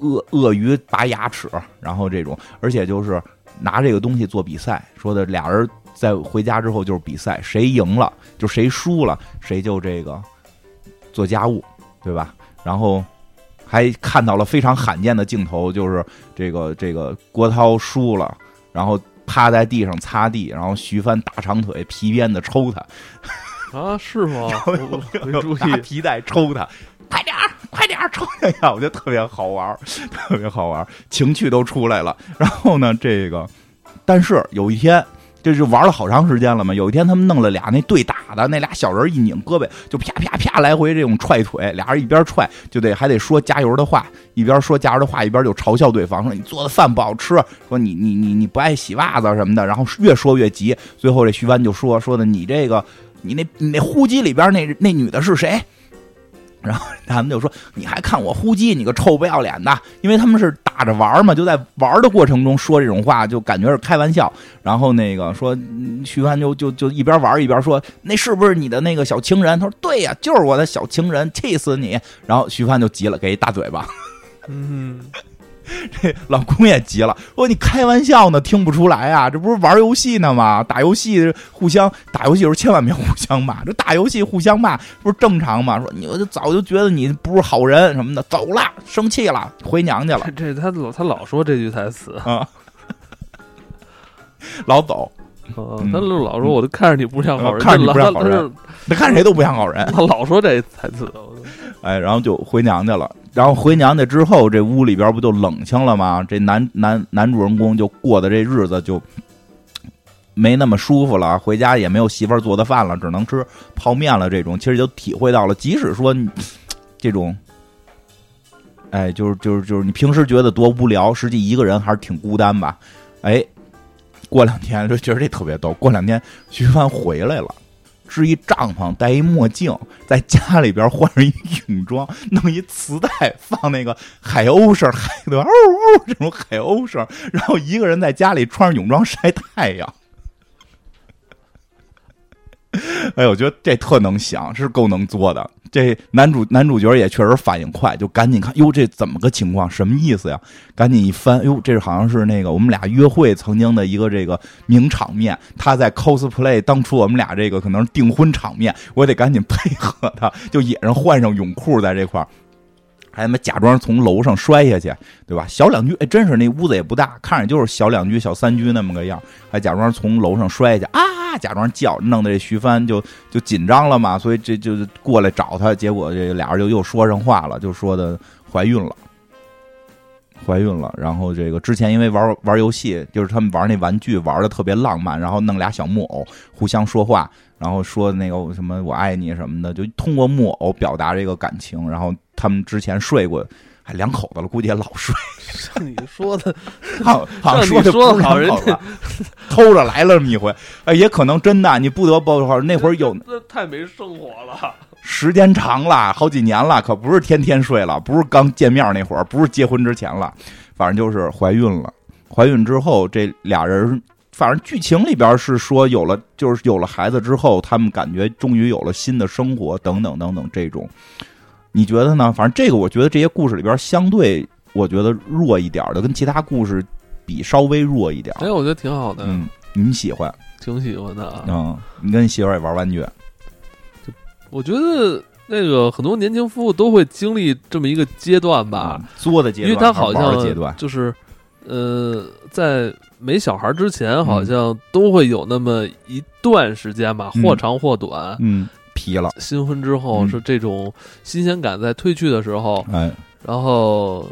鳄鳄鱼拔牙齿，然后这种，而且就是拿这个东西做比赛，说的俩人在回家之后就是比赛，谁赢了就谁输了，谁就这个。做家务，对吧？然后还看到了非常罕见的镜头，就是这个这个郭涛输了，然后趴在地上擦地，然后徐帆大长腿皮鞭子抽他啊，是吗？没注意，皮带抽他，快点儿，快点儿抽他呀！我觉得特别好玩儿，特别好玩儿，情趣都出来了。然后呢，这个但是有一天。这就玩了好长时间了嘛。有一天他们弄了俩那对打的，那俩小人一拧胳膊就啪啪啪来回这种踹腿，俩人一边踹就得还得说加油的话，一边说加油的话一边就嘲笑对方说你做的饭不好吃，说你你你你不爱洗袜子什么的，然后越说越急，最后这徐帆就说说的你这个你那你那呼机里边那那女的是谁？然后他们就说：“你还看我呼机，你个臭不要脸的！”因为他们是打着玩嘛，就在玩的过程中说这种话，就感觉是开玩笑。然后那个说徐帆就就就一边玩一边说：“那是不是你的那个小情人？”他说：“对呀，就是我的小情人，气死你！”然后徐帆就急了，给一大嘴巴。嗯，这老公也急了，说你开玩笑呢，听不出来啊？这不是玩游戏呢吗？打游戏互相打游戏时候千万别 互相骂，这打游戏互相骂不是正常吗？说你我就早就觉得你不是好人什么的，走了，生气了，回娘家了这这他老他老说这句台词，啊，老走，啊嗯他老说我都看着你不像好人，看着你不像好人他看谁都不像好人。他老说这台词，我哎，然后就回娘家了。然后回娘家之后，这屋里边不就冷清了吗？这男男男主人公就过的这日子就没那么舒服了，回家也没有媳妇儿做的饭了，只能吃泡面了。这种其实就体会到了，即使说你这种，哎，就是就是就是你平时觉得多无聊，实际一个人还是挺孤单吧。哎，过两天 就觉得这特别逗。过两天徐帆回来了。支一帐篷，戴一墨镜，在家里边换上一泳装，弄一磁带放那个海鸥声，海的？嗷 嗷这种海鸥声，然后一个人在家里穿着泳装晒太阳。哎，我觉得这特能想，是够能作的。这男主男主角也确实反应快，就赶紧看，哟，这怎么个情况？什么意思呀？赶紧一翻，哟，这好像是那个我们俩约会曾经的一个这个名场面。他在 cosplay 当初我们俩这个可能是订婚场面，我得赶紧配合他，就也是换上泳裤在这块儿。还他妈假装从楼上摔下去，对吧？小两居，哎，真是那屋子也不大，看着就是小两居、小三居那么个样，还假装从楼上摔下去啊，假装叫，弄得这徐帆就就紧张了嘛，所以这就过来找他，结果这俩人就又说上话了，就说的怀孕了。怀孕了，然后这个之前因为玩玩游戏，就是他们玩那玩具玩的特别浪漫，然后弄俩小木偶互相说话，然后说那个什么我爱你什么的，就通过木偶表达这个感情。然后他们之前睡过，还两口子了，估计也老睡。像你说的，好，好像像你的说的好人偷着来了这么一回，哎，也可能真的，你不得不说，那会儿有 那太没生活了。时间长了，好几年了，可不是天天睡了，不是刚见面那会儿，不是结婚之前了，反正就是怀孕了。怀孕之后，这俩人，反正剧情里边是说有了，就是有了孩子之后，他们感觉终于有了新的生活，等等等等这种。你觉得呢？反正这个，我觉得这些故事里边相对，我觉得弱一点的，跟其他故事比稍微弱一点。哎，我觉得挺好的。嗯，你喜欢？挺喜欢的啊。嗯，你跟你媳妇儿也玩玩具，我觉得那个很多年轻夫妇都会经历这么一个阶段吧，嗯作的阶段，因为他好像就是呃，在没小孩之前，嗯好像都会有那么一段时间吧，嗯或长或短。嗯，疲了，新婚之后嗯。是这种新鲜感在褪去的时候，哎，然后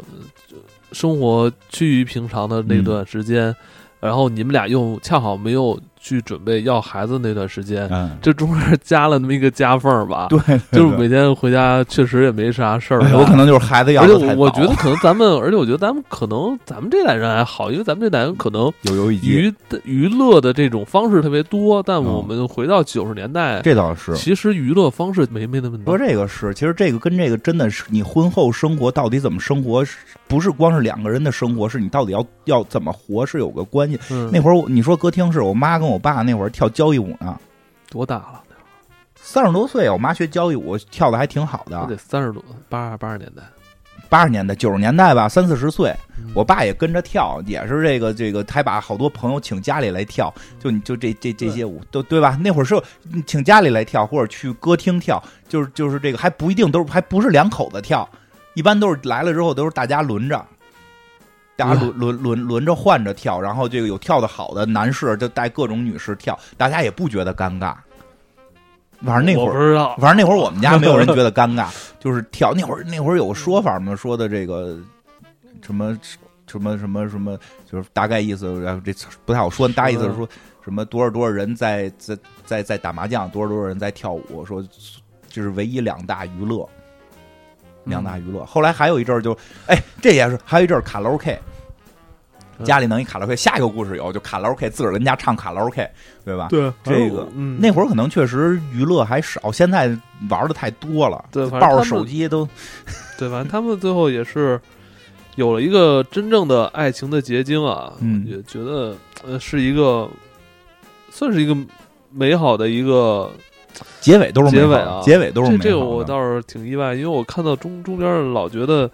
呃生活趋于平常的那段时间，然后你们俩又恰好没有去准备要孩子那段时间，嗯，这中间加了那么一个夹缝儿吧。对，就是每天回家确实也没啥事儿干。哎有可能就是孩子要而且我我觉得可能咱们，而且我觉得咱们可能咱们这代人还好，因为咱们这代人可能有游娱娱乐的这种方式特别多，但嗯我们回到九十年代，这倒是。其实娱乐方式没没那么多说。这个是，其实这个跟这个真的是你婚后生活到底怎么生活，不是光是两个人的生活，是你到底要要怎么活是有个关系。嗯，那会儿你说歌厅是我妈跟我爸那会儿跳交谊舞呢，多大了？三十多岁，我妈学交谊舞跳的还挺好的，那得三十多，八八十年代。八十年代九十年代吧，三四十岁，嗯我爸也跟着跳，也是这个这个，还把好多朋友请家里来跳，就你就这这这些舞都对吧？那会儿是请家里来跳，或者去歌厅跳，就是就是这个还不一定都是还不是两口子跳，一般都是来了之后都是大家轮着。大家轮轮轮轮着换着跳，然后这个有跳的好的男士就带各种女士跳，大家也不觉得尴尬。反正那会儿我不知道，反正那会儿我们家没有人觉得尴尬，就是跳那会儿那会儿有个说法嘛，说的这个什么什么什么什么，就是大概意思，然后这词不太好说，大概意思是说什么多少多少人在在在在打麻将，多少多少人在跳舞，说这是唯一两大娱乐，两大娱乐。后来还有一阵儿就，哎，这也是还有一阵儿卡拉 OK。嗯家里弄一卡拉 OK，下一个故事有就卡拉 OK，自个儿跟家唱卡拉 OK，对吧？对这个嗯，那会儿可能确实娱乐还少，现在玩的太多了，对抱着手机都 对，反正他们最后也是有了一个真正的爱情的结晶啊，嗯也觉得呃是一个算是一个美好的一个结尾都是结尾啊结尾都是这个我倒是挺意外，因为我看到中中间老觉得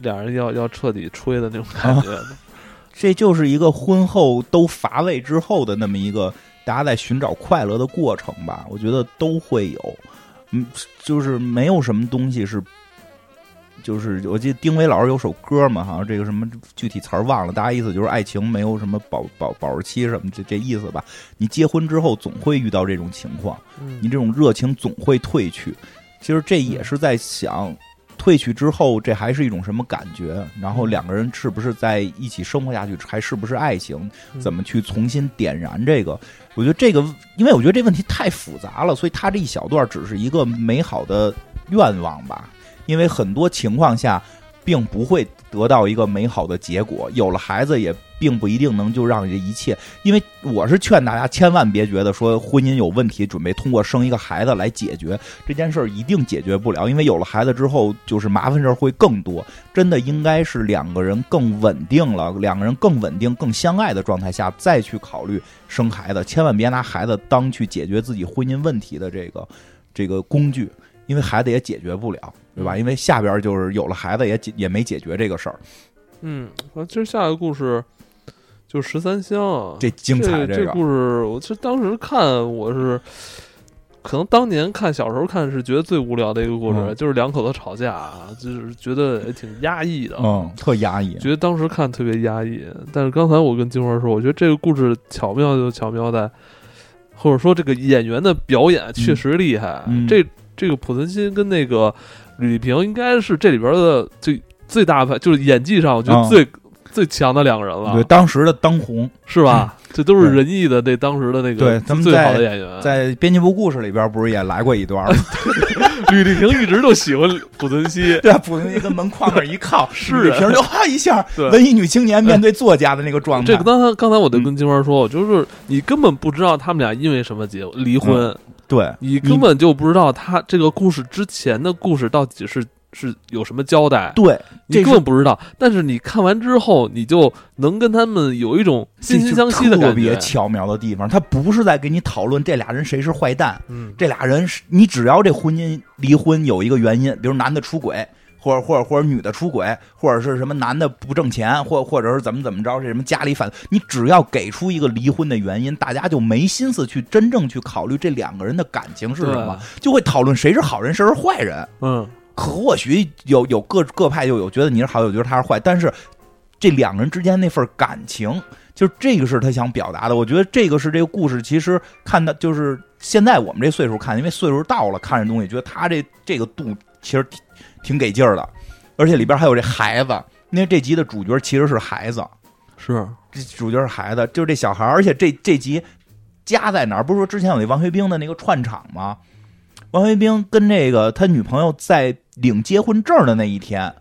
俩人要要彻底吹的那种感觉。这就是一个婚后都乏味之后的那么一个大家在寻找快乐的过程吧。我觉得都会有，嗯，就是没有什么东西是。就是我记得丁薇老师有首歌嘛，好像这个什么具体词儿忘了，大家意思就是爱情没有什么保保保质期什么这这意思吧。你结婚之后总会遇到这种情况，嗯你这种热情总会褪去。其实这也是在想，褪去之后这还是一种什么感觉？然后两个人是不是在一起生活下去，还是不是爱情？嗯怎么去重新点燃这个？我觉得这个，因为我觉得这问题太复杂了，所以他这一小段只是一个美好的愿望吧。因为很多情况下，并不会得到一个美好的结果。有了孩子，也并不一定能就让这一切。因为我是劝大家千万别觉得说婚姻有问题，准备通过生一个孩子来解决这件事儿，一定解决不了。因为有了孩子之后，就是麻烦事儿会更多。真的应该是两个人更稳定了，两个人更稳定、更相爱的状态下再去考虑生孩子。千万别拿孩子当去解决自己婚姻问题的这个这个工具。因为孩子也解决不了，对吧？因为下边就是有了孩子也解也没解决这个事儿，嗯，我其实下一个故事就十三香啊，这精彩这个。故事，我其实当时看我是。可能当年看小时候看是觉得最无聊的一个故事，嗯就是两口子吵架啊，就是觉得也挺压抑的，嗯，特压抑。觉得当时看特别压抑。但是刚才我跟金花说，我觉得这个故事巧妙就巧妙在，或者说这个演员的表演确实厉害。嗯这这个濮存昕跟那个吕丽萍应该是这里边的最最大牌，就是演技上我觉啊得最、最强的两个人了，对，当时的当红，是吧？这都是仁义的那当时的那个对他们最好的演员。在编辑部故事里边不是也来过一段吗？吕丽萍一直都喜欢濮存昕，对啊，濮存昕跟门框那儿一靠，是吕萍就哈一下，对文艺女青年面对作家的那个状态。这个刚才刚才我就嗯跟金花说，就是你根本不知道他们俩因为什么结离婚。对，你根本就不知道他这个故事之前的故事到底是是有什么交代，对，你根本不知道。但是你看完之后，你就能跟他们有一种惺惺相惜的特感觉。别巧妙的地方，他不是在给你讨论这俩人谁是坏蛋，嗯，这俩人是你只要这婚姻离婚有一个原因，比如男的出轨，或者或者或者女的出轨，或者是什么男的不挣钱，或或者是怎么怎么着，这什么家里反，你只要给出一个离婚的原因，大家就没心思去真正去考虑这两个人的感情是什么，就会讨论谁是好人，谁是坏人。嗯，可或许有有各各派就有觉得你是好，有觉得他是坏，但是这两个人之间那份感情，就是这个是他想表达的。我觉得这个是这个故事，其实看到就是现在我们这岁数看，因为岁数到了，看这东西，觉得他这这个度其实挺挺给劲儿的，而且里边还有这孩子，因为这集的主角其实是孩子，是这主角是孩子，就是这小孩儿，而且这这集家在哪儿？不是说之前有那王学兵的那个串场吗？王学兵跟这个他女朋友在领结婚证的那一天，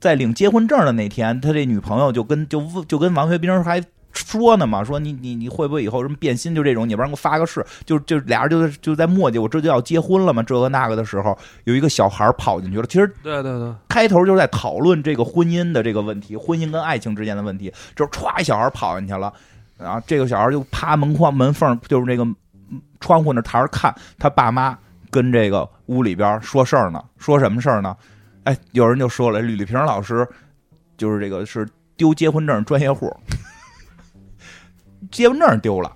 在领结婚证的那天，他这女朋友就跟就问就跟王学兵还说呢嘛，说你你你会不会以后什么变心？就这种，你不然给我发个誓，就就俩人就就在磨叽，我这就要结婚了嘛，这个那个的时候，有一个小孩跑进去了。其实对对对，开头就是在讨论这个婚姻的这个问题，婚姻跟爱情之间的问题。就是歘，一小孩跑进去了，然后这个小孩就趴门框门缝，就是那个窗户那台儿看他爸妈跟这个屋里边说事儿呢，说什么事儿呢？哎，有人就说了，吕丽萍老师就是这个是丢结婚证专业户，结婚证丢了，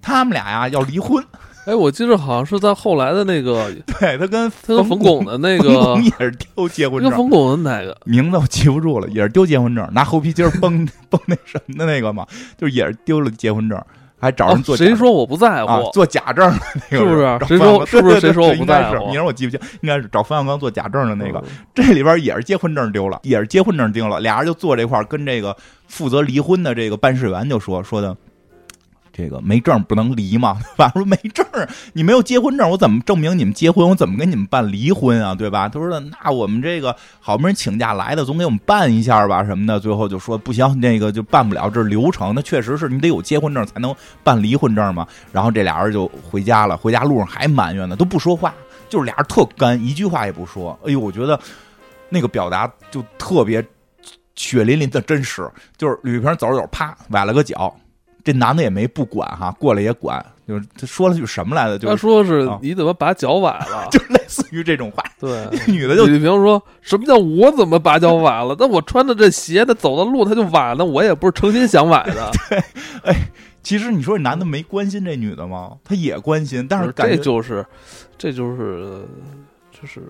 他们俩呀要离婚。哎，我记得好像是在后来的那个，对他跟他跟冯巩的那冯个巩，也是丢结婚证，跟冯巩的哪个？名字我记不住了，也是丢结婚证，拿猴皮筋儿绷绷 那什么的那个嘛，就是也是丢了结婚证，还找哦人做假、谁说我不在啊乎？做假证的那个是不是找谁说是不是谁说我不在乎名儿我记不清，应该是找冯小刚做假证的那个。嗯这里边也是结婚证丢了，也是结婚证丢了，俩人就坐这块儿跟这个负责离婚的这个办事员就说说的。这个没证不能离嘛，对吧？说没证，你没有结婚证，我怎么证明你们结婚？我怎么跟你们办离婚啊？对吧？他说那我们这个好不容易请假来的，总给我们办一下吧什么的。最后就说不行，那个就办不了，这流程。那确实是你得有结婚证才能办离婚证嘛。然后这俩人就回家了，回家路上还埋怨呢，都不说话，就是俩人特干，一句话也不说。哎呦，我觉得那个表达就特别血淋淋的真实。就是吕萍走着走着，啪崴了个脚，这男的也没不管哈，过来也管，就是他说了句什么来的？就他说是啊你怎么把脚崴了？就类似于这种话，对，女的就李丽萍说什么叫我怎么把脚崴了？那我穿的这鞋，他走的路他就崴了，我也不是诚心想崴的。对，哎其实你说这男的没关心这女的吗？他也关心，但是感这觉就是，这就是，就是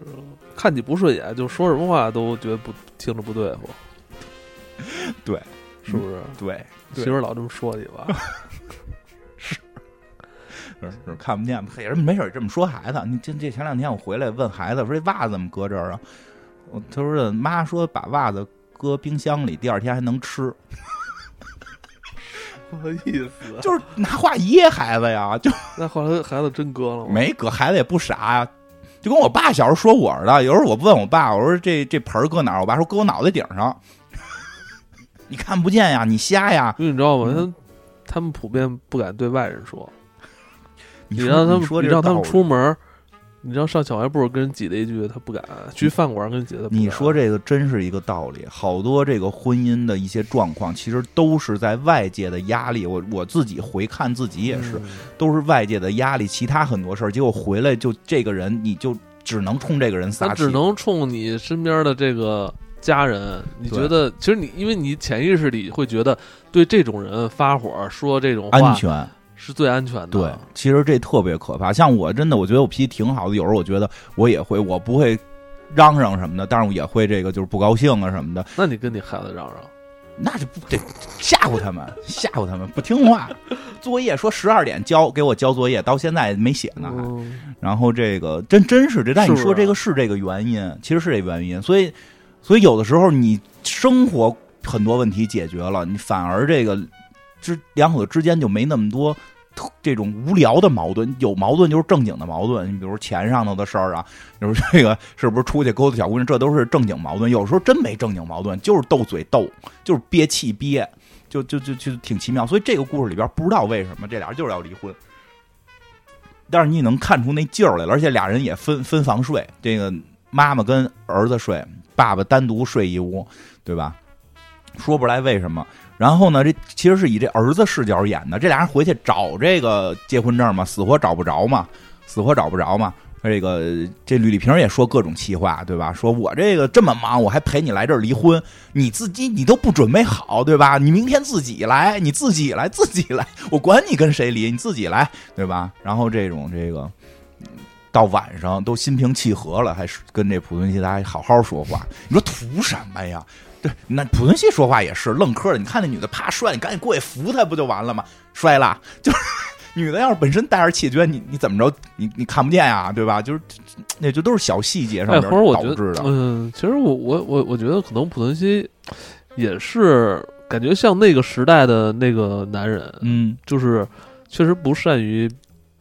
看你不顺眼，就说什么话都觉得不听着不对付。对，是不是？对，对媳妇儿老这么说你吧？是是看不见，黑人没事儿这么说孩子。你这这前两天我回来问孩子说这袜子怎么搁这儿啊？我他说妈说把袜子搁冰箱里，第二天还能吃，什么意思？就是拿话噎孩子呀，就 那后来孩子真割了吗？没搁孩子也不傻呀。就跟我爸小时候说我似的，有时候我问我爸，我说这这盆儿搁哪儿？我爸说搁我脑袋顶上，你看不见呀，你瞎呀。因为你知道吗？嗯他他们普遍不敢对外人说，你让他们说你让他们出门儿，你让上小卖部跟人挤了一句，他不敢；去饭馆跟人挤了，你说这个真是一个道理，好多这个婚姻的一些状况，其实都是在外界的压力。我我自己回看自己也是，嗯都是外界的压力，其他很多事儿，结果回来就这个人，你就只能冲这个人撒气，只能冲你身边的这个家人。你觉得，其实你因为你潜意识里会觉得，对这种人发火说这种话安全。是最安全的。对，其实这特别可怕。像我真的，我觉得我脾气挺好的，有时候我觉得我也会，我不会嚷嚷什么的，但是我也会这个就是不高兴啊什么的，那你跟你孩子嚷嚷，那就不得吓唬他们，吓唬他们不听话。作业说十二点交，给我交作业，到现在没写呢然后这个真真是这，但你说这个是这个原因，其实是这原因，所以所以有的时候你生活很多问题解决了，你反而这个之两口子之间就没那么多这种无聊的矛盾，有矛盾就是正经的矛盾，你比如钱上头的事儿啊，比如这个是不是出去勾搭小姑娘，这都是正经矛盾。有时候真没正经矛盾，就是斗嘴斗，就是憋气憋，就就就就挺奇妙。所以这个故事里边不知道为什么这俩人就是要离婚。但是你也能看出那劲儿来了，而且俩人也分分房睡，这个妈妈跟儿子睡，爸爸单独睡一屋，对吧？说不来为什么。然后呢，这其实是以这儿子视角演的，这俩人回去找这个结婚证嘛，死活找不着嘛，死活找不着嘛。这个这吕丽萍也说各种气话，对吧？说我这个这么忙，我还陪你来这儿离婚，你自己你都不准备好，对吧？你明天自己来，你自己来，自己来，我管你跟谁离，你自己来，对吧？然后这种这个。到晚上都心平气和了，还是跟这濮存昕还好好说话。你说图什么呀？对，那濮存昕说话也是愣磕的。你看那女的啪摔，你赶紧过去扶她不就完了吗？摔了，就是 女的要是本身带着气绝，你你怎么着？你你看不见呀，对吧？就是那就都是小细节上哎，面或者我觉导致的。，得嗯，其实我我我我觉得可能濮存昕也是感觉像那个时代的那个男人，嗯，就是确实不善于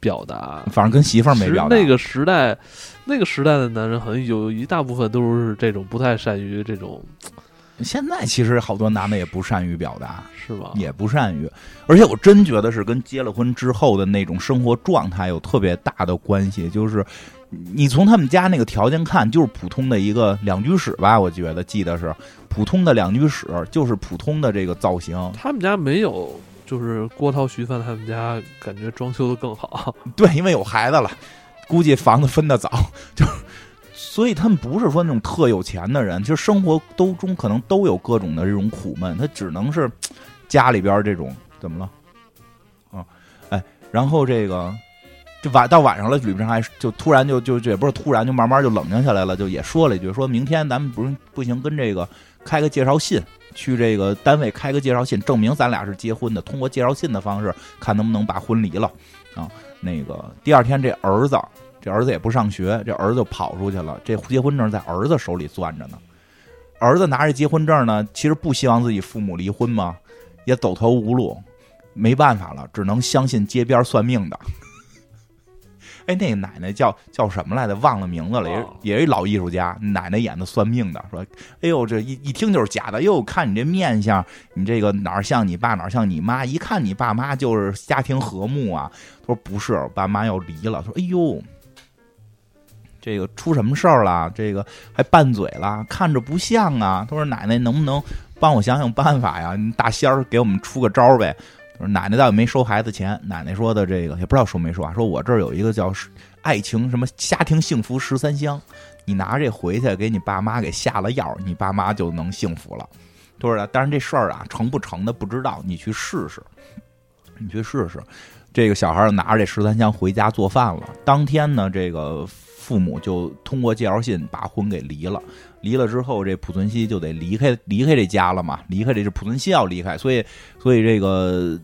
表达。反正跟媳妇儿没表达。那个时代，那个时代的男人，好像有一大部分都是这种不太善于这种，现在其实好多男的也不善于表达。是吧？也不善于，而且我真觉得是跟结了婚之后的那种生活状态有特别大的关系。就是你从他们家那个条件看，就是普通的一个两居室吧，我觉得记得是普通的两居室，就是普通的这个造型。他们家没有，就是郭涛、徐帆他们家感觉装修的更好。对，因为有孩子了，估计房子分的早，就所以他们不是说那种特有钱的人，其实生活都中可能都有各种的这种苦闷，他只能是家里边这种怎么了？啊，哎，然后这个就晚到晚上了，吕平还就突然就就就也不是突然，就慢慢就冷静下来了，就也说了一句，说明天咱们不是不行，跟这个开个介绍信。去这个单位开个介绍信，证明咱俩是结婚的。通过介绍信的方式，看能不能把婚离了啊。那个第二天，这儿子，这儿子也不上学，这儿子跑出去了。这结婚证在儿子手里攥着呢。儿子拿着结婚证呢，其实不希望自己父母离婚嘛，也走投无路，没办法了，只能相信街边算命的。哎，那个奶奶叫叫什么来着？忘了名字了，也也是一老艺术家。奶奶演的算命的，说：“哎呦，这一一听就是假的。哟，看你这面相，你这个哪儿像你爸，哪儿像你妈？一看你爸妈就是家庭和睦啊。”他说：“不是，我爸妈要离了。”说：“哎呦，这个出什么事儿了？这个还拌嘴了，看着不像啊。”他说：“奶奶能不能帮我想想办法呀？你大仙儿给我们出个招儿呗。”：“奶奶倒也没收孩子钱。奶奶说的这个也不知道收没收啊。说我这儿有一个叫爱情什么家庭幸福十三香，你拿这回去给你爸妈给下了药，你爸妈就能幸福了。他说的，但是这事儿啊成不成的不知道，你去试试，你去试试。这个小孩拿着这十三香回家做饭了。当天呢，这个父母就通过介绍信把婚给离了。离了之后，这濮存昕就得离开离开这家了嘛，离开这是濮存昕要离开，所以所以这个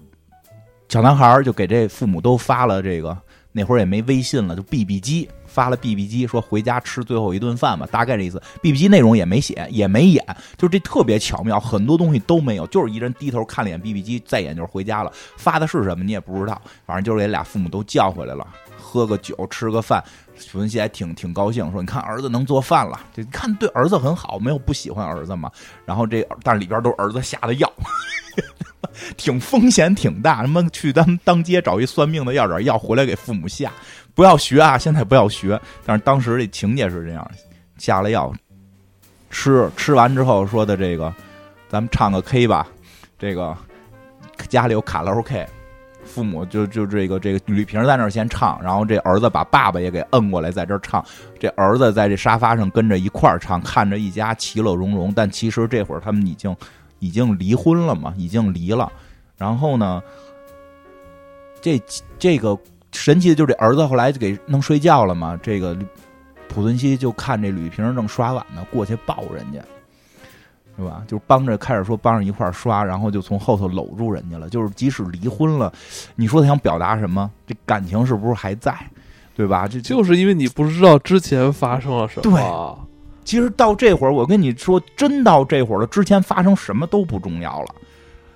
小男孩就给这父母都发了这个，那会儿也没微信了，就 BB 机发了 BB 机，说回家吃最后一顿饭吧，大概这意思。BB 机内容也没写，也没演，就这特别巧妙，很多东西都没有，就是一人低头看了眼 BB 机，再演就是回家了。发的是什么你也不知道，反正就是给俩父母都叫回来了，喝个酒，吃个饭。濮存昕还挺挺高兴，说：“你看儿子能做饭了，这看对儿子很好，没有不喜欢儿子嘛。”然后这但是里边都是儿子下的药，挺风险挺大。他妈去当当街找一算命的要点药回来给父母下，不要学啊！现在不要学。但是当时这情节是这样，下了药，吃吃完之后说的这个，咱们唱个 K 吧。这个家里有卡拉 OK，父母就就这个这个吕萍在那儿先唱，然后这儿子把爸爸也给摁过来在这儿唱。这儿子在这沙发上跟着一块儿唱，看着一家其乐融融。但其实这会儿他们已经已经离婚了嘛，已经离了。然后呢，这这个神奇的就是这儿子后来就给弄睡觉了嘛。这个濮存昕就看这吕萍正刷碗呢，过去抱人家，是吧？就帮着开始说帮着一块儿刷，然后就从后头搂住人家了。就是即使离婚了，你说他想表达什么？这感情是不是还在？对吧？这就是因为你不知道之前发生了什么，其实到这会儿，我跟你说，真到这会儿了，之前发生什么都不重要了。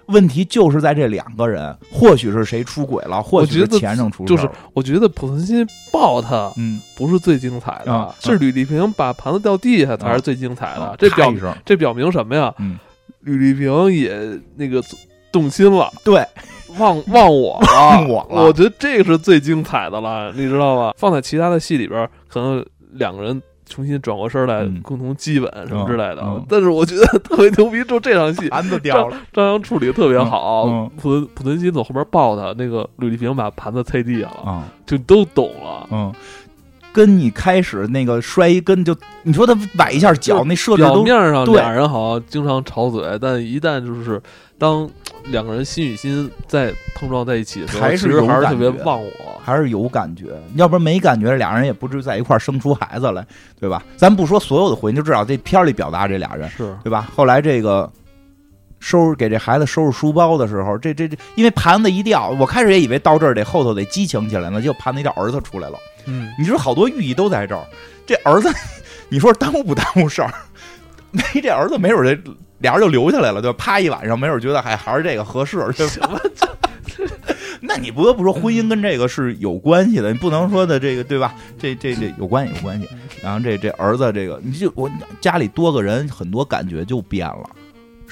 问题就是在这两个人，或许是谁出轨了，或许是前生出事就是我觉得濮存昕抱他嗯，不是最精彩的，啊是吕丽萍把盘子掉地下才是最精彩的。啊这表这表明什么呀？嗯，吕丽萍也那个动心了，对，忘忘我了，忘我了我觉得这个是最精彩的了，你知道吗？放在其他的戏里边，可能两个人重新转过身来，嗯共同激吻什么之类的。但是我觉得特别牛逼，就这场戏，盘子掉了，张扬处理的特别好。普普存濮存昕从后边抱他，那个吕丽萍把盘子踩地下了，嗯就都懂了。嗯。跟你开始那个摔一跟就，你说他崴一下脚，那设置都表面上对俩人好像经常吵嘴，但一旦就是当两个人心与心在碰撞在一起的时候，还是其实还是特别忘我。还是有感觉，要不然没感觉，俩人也不至于在一块儿生出孩子来，对吧？咱不说所有的婚姻，就至少这片儿里表达这俩人，是对吧？后来这个收拾给这孩子收拾书包的时候，这这这，因为盘子一掉，我开始也以为到这儿得后头得激情起来呢，结果盘子一掉，儿子出来了。嗯，你说好多寓意都在这儿，这儿子，你说耽误不耽误事儿？没这儿子，没准这俩人就留下来了，对吧？趴一晚上，没准觉得还还是这个合适，对吧？那你不得不说，婚姻跟这个是有关系的，你不能说的这个对吧？这这这有关系有关系。然后这这儿子这个，你就我家里多个人，很多感觉就变了。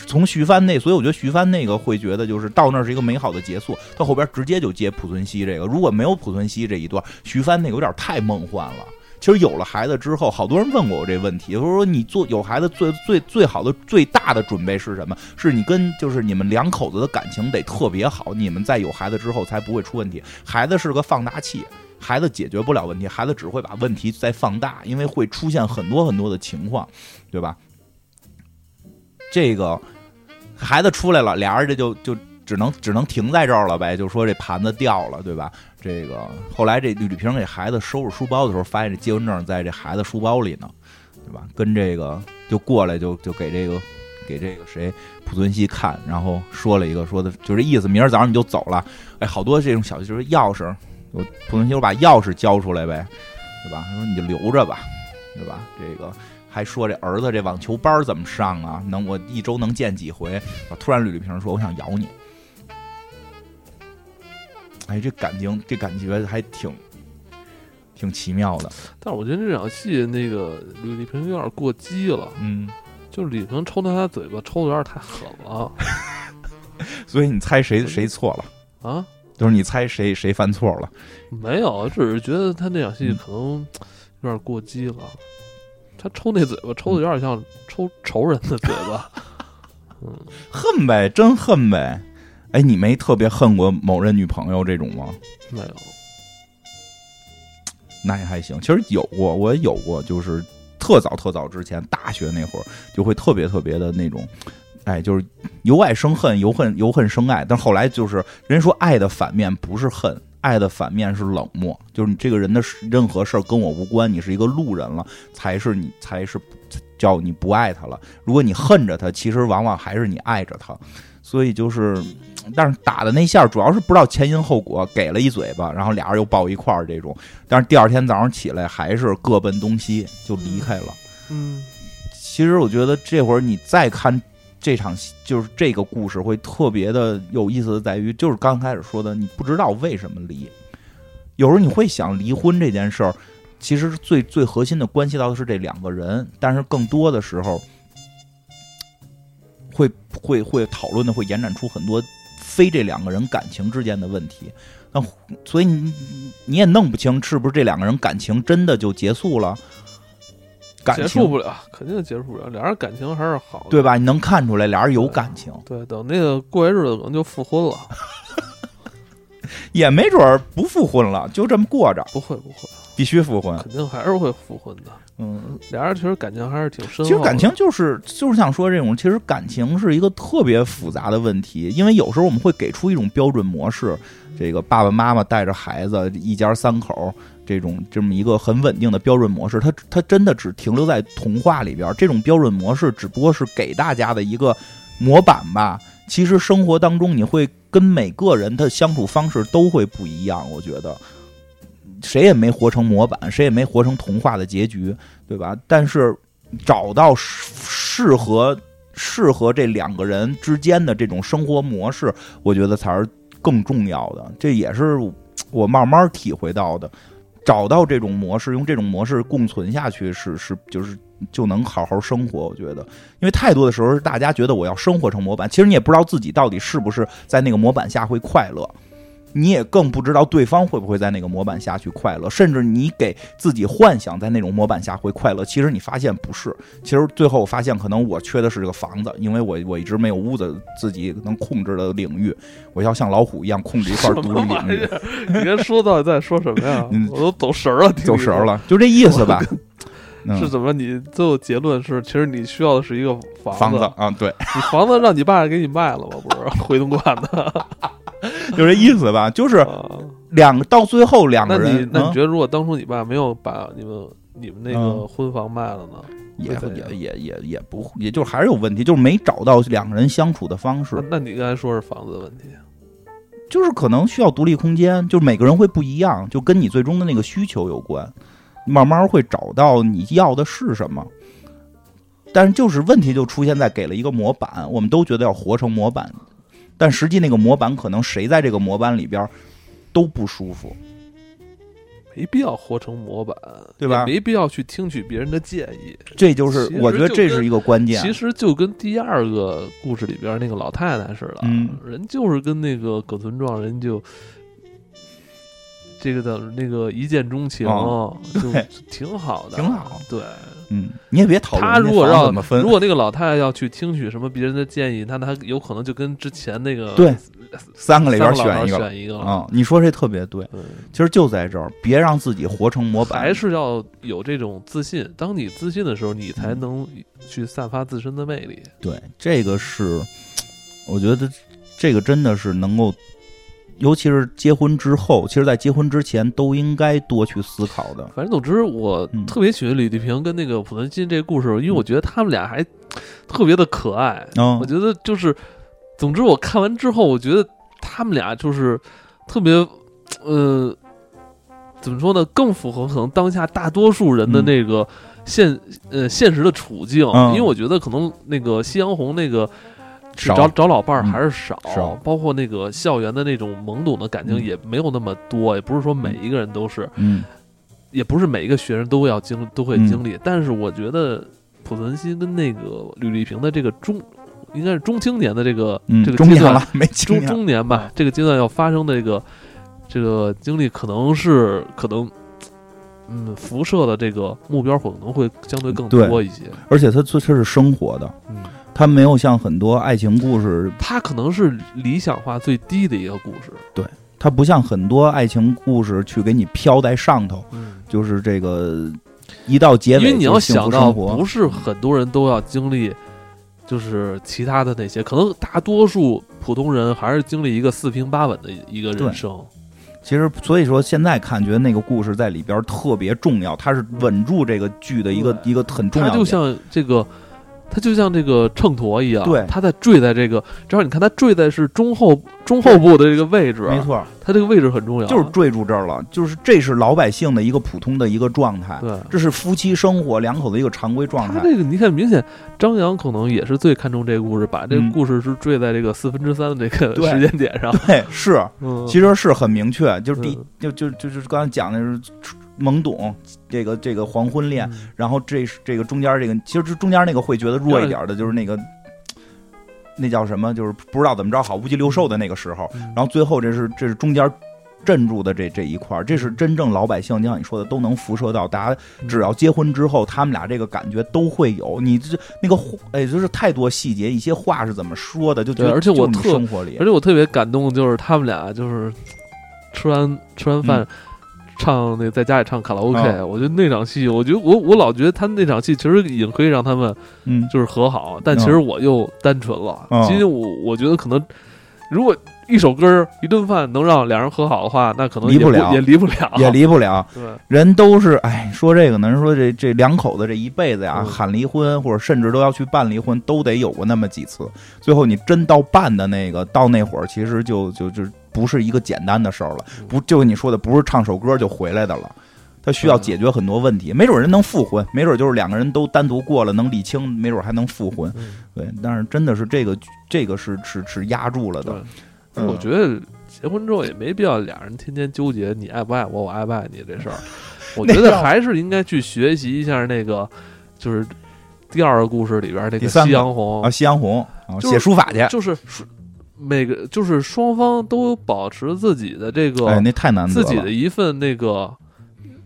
从徐帆那，所以我觉得徐帆那个会觉得就是到那儿是一个美好的结束，到后边直接就接濮存昕这个。如果没有濮存昕这一段，徐帆那个有点太梦幻了。其实有了孩子之后，好多人问过我这问题，就是说你做有孩子最最最好的最大的准备是什么？是你跟就是你们两口子的感情得特别好，你们在有孩子之后才不会出问题。孩子是个放大器，孩子解决不了问题，孩子只会把问题再放大，因为会出现很多很多的情况，对吧？这个孩子出来了，俩人这就就只能只能停在这儿了呗，就说这盘子掉了，对吧？这个后来这吕丽萍给孩子收拾书包的时候，发现这结婚证在这孩子书包里呢，对吧？跟这个就过来就就给这个给这个谁濮存昕看，然后说了一个说的就这意思，明儿早上你就走了。哎，好多这种小就是钥匙，我濮存昕我把钥匙交出来呗，对吧？他说你就留着吧，对吧？这个。还说这儿子这网球班怎么上啊？能我一周能见几回？突然吕丽萍说：“我想咬你。”哎，这感情这感觉还挺挺奇妙的。但是我觉得这场戏那个吕丽萍有点过激了，嗯，就是李萍抽他他嘴巴抽的有点太狠了 所以你猜谁 谁错了？啊！就是你猜谁谁犯错了？没有，只是觉得他那场戏嗯可能有点过激了。他抽那嘴巴抽的有点像抽仇人的嘴巴，嗯，恨呗，真恨呗。哎，你没特别恨过某任女朋友这种吗？没有。那也还行。其实有过，我也有过，就是特早特早之前，大学那会儿就会特别特别的那种，哎，就是由爱生恨，由恨由恨生爱。但后来就是人说爱的反面不是恨，爱的反面是冷漠，就是你这个人的任何事儿跟我无关，你是一个路人了，才是你才是叫你不爱他了。如果你恨着他，其实往往还是你爱着他。所以就是，但是打的那下主要是不知道前因后果，给了一嘴巴，然后俩人又抱一块儿这种。但是第二天早上起来还是各奔东西，就离开了。嗯，其实我觉得这会儿你再看这场戏，就是这个故事会特别的有意思的在于，就是刚开始说的，你不知道为什么离。有时候你会想离婚这件事儿，其实最最核心的关系到的是这两个人，但是更多的时候。会会会讨论的会延展出很多非这两个人感情之间的问题，那所以你你也弄不清是不是这两个人感情真的就结束了，感结束不了，肯定结束不了。俩人感情还是好的，对吧？你能看出来俩人有感情，对，等那个过些日子可能就复婚了，也没准儿不复婚了，就这么过着，不会不会，必须复婚。肯定还是会复婚的。嗯，俩人其实感情还是挺深的。其实感情就是就是想说这种，其实感情是一个特别复杂的问题，因为有时候我们会给出一种标准模式，这个爸爸妈妈带着孩子一家三口这种这么一个很稳定的标准模式，它它真的只停留在童话里边，这种标准模式只不过是给大家的一个模板吧。其实生活当中你会跟每个人的相处方式都会不一样，我觉得。谁也没活成模板，谁也没活成童话的结局，对吧？但是找到适合适合这两个人之间的这种生活模式，我觉得才是更重要的。这也是我慢慢体会到的。找到这种模式，用这种模式共存下去，是是就是就能好好生活。我觉得，因为太多的时候，大家觉得我要生活成模板，其实你也不知道自己到底是不是在那个模板下会快乐。你也更不知道对方会不会在那个模板下去快乐，甚至你给自己幻想在那种模板下会快乐，其实你发现不是，其实最后发现可能我缺的是这个房子，因为我我一直没有屋子自己能控制的领域，我要像老虎一样控制一块独立领域，你刚才说到底在说什么呀 嗯？我都走神儿了。走神儿了，就这意思吧。嗯是怎么？你最后结论是，其实你需要的是一个房房子啊，对，你房子让你爸给你卖了吗？不是回东莞的。就这意思吧。就是啊两个到最后两个人，那你那你觉得，如果当初你爸没有把你们你们那个嗯婚房卖了呢？也也也也也不，也就是还是有问题，就是没找到两个人相处的方式那，那你刚才说是房子的问题，就是可能需要独立空间，就是每个人会不一样，就跟你最终的那个需求有关，慢慢会找到你要的是什么。但是就是问题就出现在给了一个模板，我们都觉得要活成模板，但实际那个模板可能谁在这个模板里边都不舒服。没必要活成模板，对吧没必要去听取别人的建议。这就是我觉得这是一个关键。其实就跟第二个故事里边那个老太太似的，嗯人就是跟那个葛存壮人就。这个的那个一见钟情，哦就挺好的，挺好对，嗯，你也别讨论他如果让怎么分，如果那个老太太要去听取什么别人的建议，那他有可能就跟之前那个对三个里边选一个选一个了啊、你说这特别对，嗯其实就在这儿，别让自己活成模板。还是要有这种自信。当你自信的时候，你才能去散发自身的魅力。对，这个是我觉得这个真的是能够，尤其是结婚之后，其实在结婚之前都应该多去思考的。反正总之，我嗯特别喜欢李丽萍跟那个濮存昕这个故事，因为我觉得他们俩还特别的可爱。嗯我觉得就是，总之我看完之后，我觉得他们俩就是特别，呃，怎么说呢？更符合可能当下大多数人的嗯那个现、呃现实的处境。嗯因为我觉得可能那个夕阳红那个。少。找找老伴儿嗯还是少，少。包括那个校园的那种懵懂的感情嗯。也没有那么多，也不是说每一个人都是，嗯。也不是每一个学生都要经都会嗯。经历，但是我觉得濮存昕跟那个吕丽萍的这个中，应该是中青年的这个、嗯，这个阶段了，没中年中年吧啊，这个阶段要发生的这个这个经历，可能是可能。嗯，辐射的这个目标可能会相对更多一些。而且它这是生活的，嗯，它没有像很多爱情故事，它可能是理想化最低的一个故事。对它不像很多爱情故事去给你飘在上头，嗯，就是这个一到结尾因为你要想到，不是很多人都要经历，就是其他的那些，可能大多数普通人还是经历一个四平八稳的一个人生。其实，所以说现在看，觉得那个故事在里边特别重要，它是稳住这个剧的一个一个很重要的。它就像这个，它就像这个秤砣一样，对。它在坠在这个，只要你看它坠在是中后中后部的这个位置，没，错，它这个位置很重要，就是坠住这儿了，就是这是老百姓的一个普通的一个状态，对。这是夫妻生活两口子一个常规状态。他这个你看，明显张扬可能也是最看重这个故事，把这个嗯。故事是坠在这个四分之三的这个时间点上。对，是，嗯，其实是很明确，就是第就就就是刚才讲的是懵懂，这个这个黄昏恋，嗯然后这是这个中间这个，其实这中间那个会觉得弱一点的，就是那个那叫什么，就是不知道怎么着好，无鸡六兽的那个时候，嗯然后最后这是这是中间镇住的这这一块儿，这是真正老百姓，就像你说的，都能辐射到大家。只要结婚之后，他们俩这个感觉都会有。你这那个话哎，就是太多细节，一些话是怎么说的，就觉得而且我就生活里而且我特别感动，就是他们俩就是吃完吃完饭。唱那在家里唱卡拉 OK，、嗯我觉得那场戏，我觉得我我老觉得他那场戏其实已经可以让他们嗯就是和好，但其实我又单纯了。嗯其实我我觉得可能，如果一首歌一顿饭能让两人和好的话，那可能离不了也离不了，也离不了。对。人都是哎，说这个呢，人说这这两口子这一辈子呀，嗯喊离婚或者甚至都要去办离婚，都得有过那么几次。最后你真到办的那个，到那会儿其实就就就不是一个简单的事儿了，嗯不就你说的不是唱首歌就回来的了。他需要解决很多问题，没准人能复婚，没准就是两个人都单独过了，能理清，没准还能复婚。嗯对，但是真的是这个这个是是是压住了的。，嗯我觉得结婚之后也没必要俩人天天纠结你爱不爱我，我爱不爱你这事儿。我觉得还是应该去学习一下那个，就是第二个故事里边那个夕阳红啊，，夕阳红啊，就是写书法去，就是书每个就是双方都保持自己的这个、哎，那太难得了。自己的一份那个，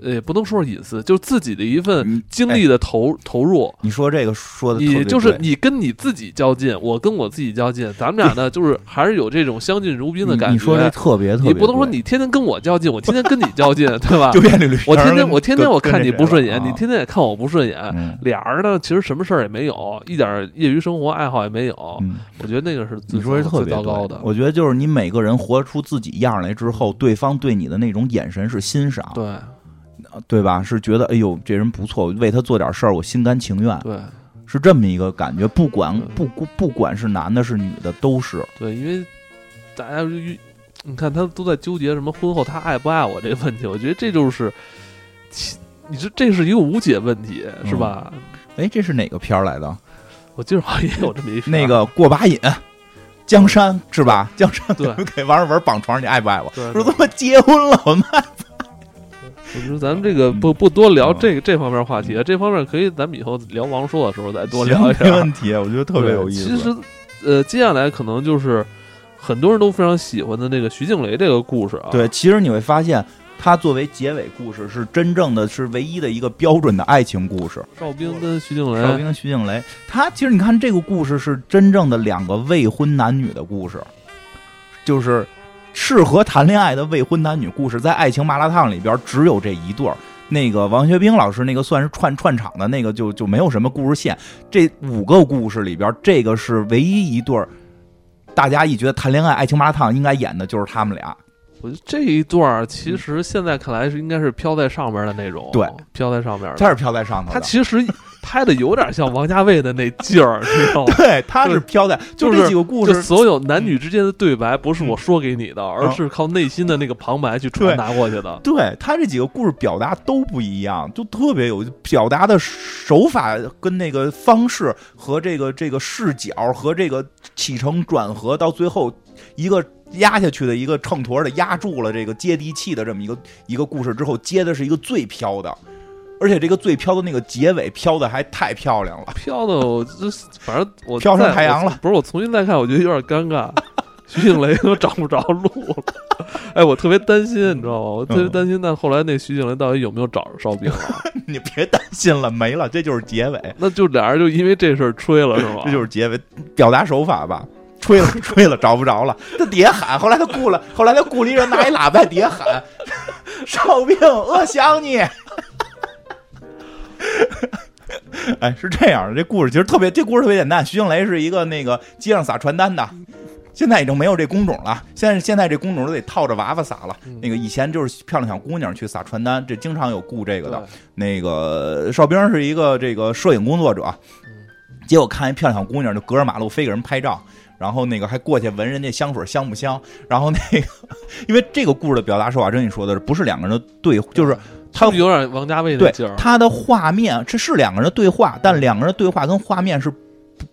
呃，不能说是隐私，就是自己的一份嗯精力的投、投入。你说这个说的你就是你跟你自己较劲，我跟我自己较劲，咱们俩呢，就是还是有这种相敬如宾的感觉。你你说这特别特别，你不能说你天天跟我较劲，我天天跟你较劲，对吧？我天天我天天我看你不顺眼，你天天也看我不顺眼，嗯俩人呢其实什么事儿也没有，一点业余生活爱好也没有。嗯，我觉得那个是你说是特别对糟糕的。我觉得就是你每个人活出自己样来之后，对方对你的那种眼神是欣赏，对对吧？是觉得哎呦这人不错，为他做点事儿，我心甘情愿，对是这么一个感觉。不管对不不管是男的是女的，都是对，因为大家遇你看他都在纠结什么婚后他爱不爱我这个问题，我觉得这就是你这这是一个无解问题，是吧？哎，这是哪个片儿来的？我记得好像也有这么一那个过把瘾，江山是吧？江山对 给王志文绑床上，你爱不爱我？说他妈结婚了，我们爱我觉得咱们这个不不多聊嗯这个这方面话题，这方面可以咱们以后聊王朔的时候再多聊一下。没问题，我觉得特别有意思。其实，呃，接下来可能就是很多人都非常喜欢的那个徐静蕾这个故事啊。对，其实你会发现，它作为结尾故事，是真正的是唯一的一个标准的爱情故事。邵兵跟徐静蕾，邵兵跟徐静蕾，他其实你看这个故事是真正的两个未婚男女的故事，就是适合谈恋爱的未婚男女故事，在爱情麻辣烫里边只有这一对儿。那个王学兵老师那个算是串串场的那个就就没有什么故事线，这五个故事里边，这个是唯一一对儿，大家一觉得谈恋爱爱情麻辣烫应该演的就是他们俩。我觉得这一段其实现在看来是应该是飘在上边的那种，对，飘在上面的。他是飘在上头的，他其实拍的有点像王家卫的那劲儿，你知道吗？对，他是飘在，就这几个故事，所有男女之间的对白，不是我说给你的，嗯而是靠内心的那个旁白去传达过去的。对他这几个故事表达都不一样，就特别有表达的手法跟那个方式和这个这个视角和这个起承转合，到最后一个压下去的一个秤砣的压住了这个接地气的这么一个一个故事之后，接的是一个最飘的，而且这个最飘的那个结尾飘的还太漂亮了。飘的我这反正我飘上再太阳了不是我重新再看，我觉得有点尴尬。徐静蕾都找不着路了，哎，我特别担心，你知道吗？我特别嗯担心，但后来那徐静蕾到底有没有找着烧饼了？你别担心了，没了，这就是结尾，那就俩人就因为这事儿吹了，是吗？这就是结尾，表达手法吧。吹了，吹了，找不着了。他底下喊，后来他雇了，后来他雇了一人拿一喇叭在底下喊：“ 烧饼，我想你。” 哎，是这样的，这故事其实特别，这故事特别简单。徐静蕾是一个那个街上撒传单的，现在已经没有这工种了。现在现在这工种都得套着娃娃撒了。嗯那个以前就是漂亮小姑娘去撒传单，这经常有雇这个的。那个哨兵是一个这个摄影工作者，结果看一漂亮小姑娘就隔着马路非给人拍照，然后那个还过去闻人家香水香不香，然后那个 因为这个故事的表达手法，真你说的是不是两个人的对，就是他有点王家卫的对劲儿？他的画面，这是两个人的对话，但两个人的对话跟画面是不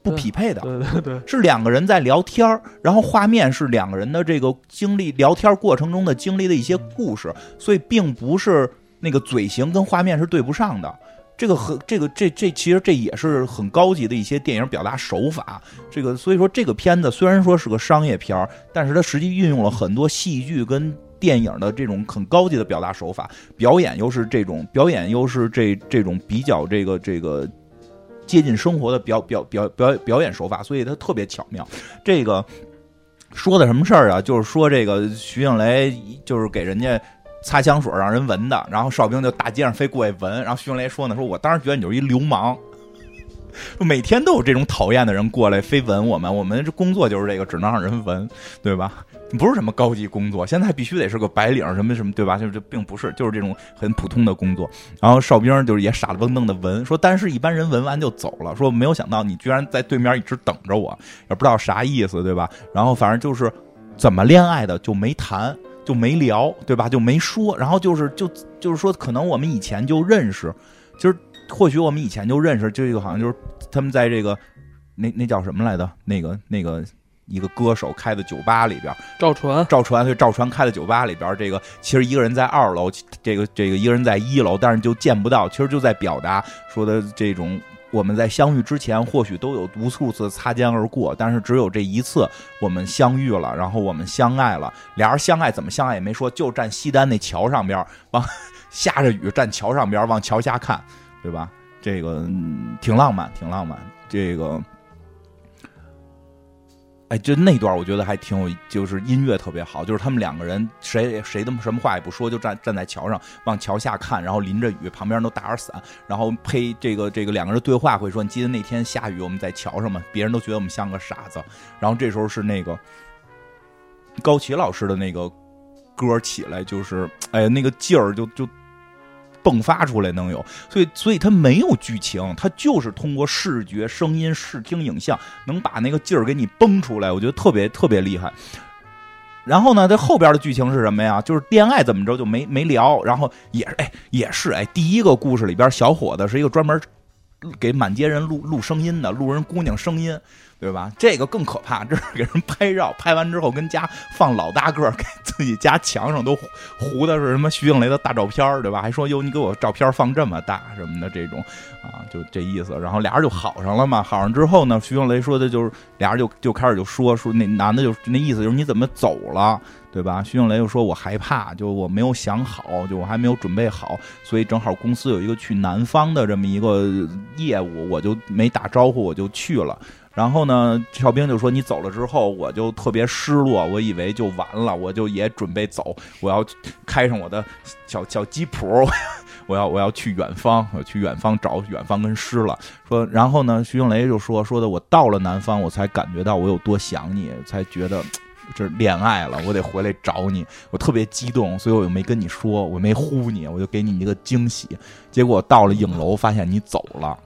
不匹配的。对 对对，是两个人在聊天儿，然后画面是两个人的这个经历聊天过程中的经历的一些故事，所以并不是那个嘴型跟画面是对不上的。这个很这个这这其实这也是很高级的一些电影表达手法。这个所以说这个片子虽然说是个商业片儿，但是它实际运用了很多戏剧跟电影的这种很高级的表达手法，表演又是这种表演又是这这种比较这个这个接近生活的表表表表表演手法，所以它特别巧妙。这个说的什么事儿啊？就是说这个徐静蕾就是给人家擦香水让人闻的，然后邵兵就大街上非过去闻，然后徐静蕾说呢，说我当时觉得你就是一流氓。每天都有这种讨厌的人过来，非闻我们。我们这工作就是这个，只能让人闻，对吧？不是什么高级工作，现在必须得是个白领，什么什么，对吧？就就并不是，就是这种很普通的工作。然后哨兵就是也傻了愣瞪的闻，说但是一般人闻完就走了，说没有想到你居然在对面一直等着我，也不知道啥意思，对吧？然后反正就是怎么恋爱的就没谈，就没聊，对吧？就没说，然后就是就就是说，可能我们以前就认识，就是或许我们以前就认识，就这个好像就是他们在这个那那叫什么来的？那个那个一个歌手开的酒吧里边。赵传赵传对赵传开的酒吧里边，这个其实一个人在二楼，这个这个一个人在一楼，但是就见不到，其实就在表达说的这种我们在相遇之前，或许都有无数次擦肩而过，但是只有这一次我们相遇了，然后我们相爱了。俩人相爱怎么相爱也没说，就站西单那桥上边，往 下着雨站桥上边往桥下看，对吧？这个、嗯挺浪漫，挺浪漫。这个，哎，就那段我觉得还挺有，就是音乐特别好，就是他们两个人谁谁的什么话也不说，就站站在桥上往桥下看，然后淋着雨，旁边都打着伞，然后配这个这个两个人对话会说：“你记得那天下雨我们在桥上吗？”别人都觉得我们像个傻子。然后这时候是那个高旗老师的那个歌起来，就是哎那个劲儿就就迸发出来能有，所以所以它没有剧情，它就是通过视觉、声音、视听、影像，能把那个劲儿给你崩出来，我觉得特别特别厉害。然后呢，这后边的剧情是什么呀？就是恋爱怎么着就没没聊，然后也是哎也是哎，第一个故事里边小伙子是一个专门给满街人录录声音的，录人姑娘声音，对吧？这个更可怕，这是给人拍照，拍完之后跟家放老大个儿，给自己家墙上都糊的是什么徐静蕾的大照片儿，对吧？还说哟，你给我照片放这么大什么的这种啊，就这意思。然后俩人就好上了嘛，好上之后呢，徐静蕾说的就是俩人就就开始就说说那男的就那意思就是你怎么走了？对吧？徐静蕾又说：“我害怕，就我没有想好，就我还没有准备好，所以正好公司有一个去南方的这么一个业务，我就没打招呼，我就去了。然后呢，赵兵就说你走了之后，我就特别失落，我以为就完了，我就也准备走，我要开上我的小小吉普，我要我要去远方，我去远方找远方跟诗了。说，然后呢，徐静蕾就说说的，我到了南方，我才感觉到我有多想你，才觉得。”这恋爱了，我得回来找你，我特别激动，所以我又没跟你说，我没呼你，我就给你一个惊喜。结果到了影楼，发现你走了，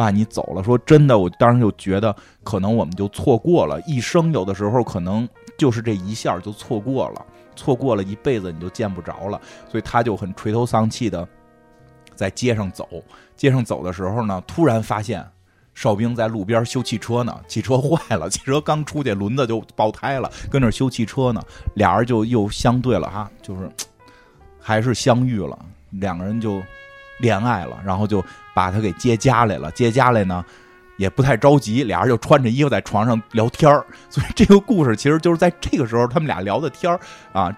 发现你走了。说真的，我当时就觉得可能我们就错过了，一生有的时候可能就是这一下就错过了，错过了一辈子你就见不着了。所以他就很垂头丧气的在街上走，街上走的时候呢，突然发现。哨兵在路边修汽车呢，汽车坏了，汽车刚出去轮子就爆胎了，跟那修汽车呢，俩人就又相对了哈，就是还是相遇了，两个人就恋爱了，然后就把他给接家来了，接家来呢也不太着急，俩人就穿着衣服在床上聊天儿，所以这个故事其实就是在这个时候他们俩聊的天儿啊。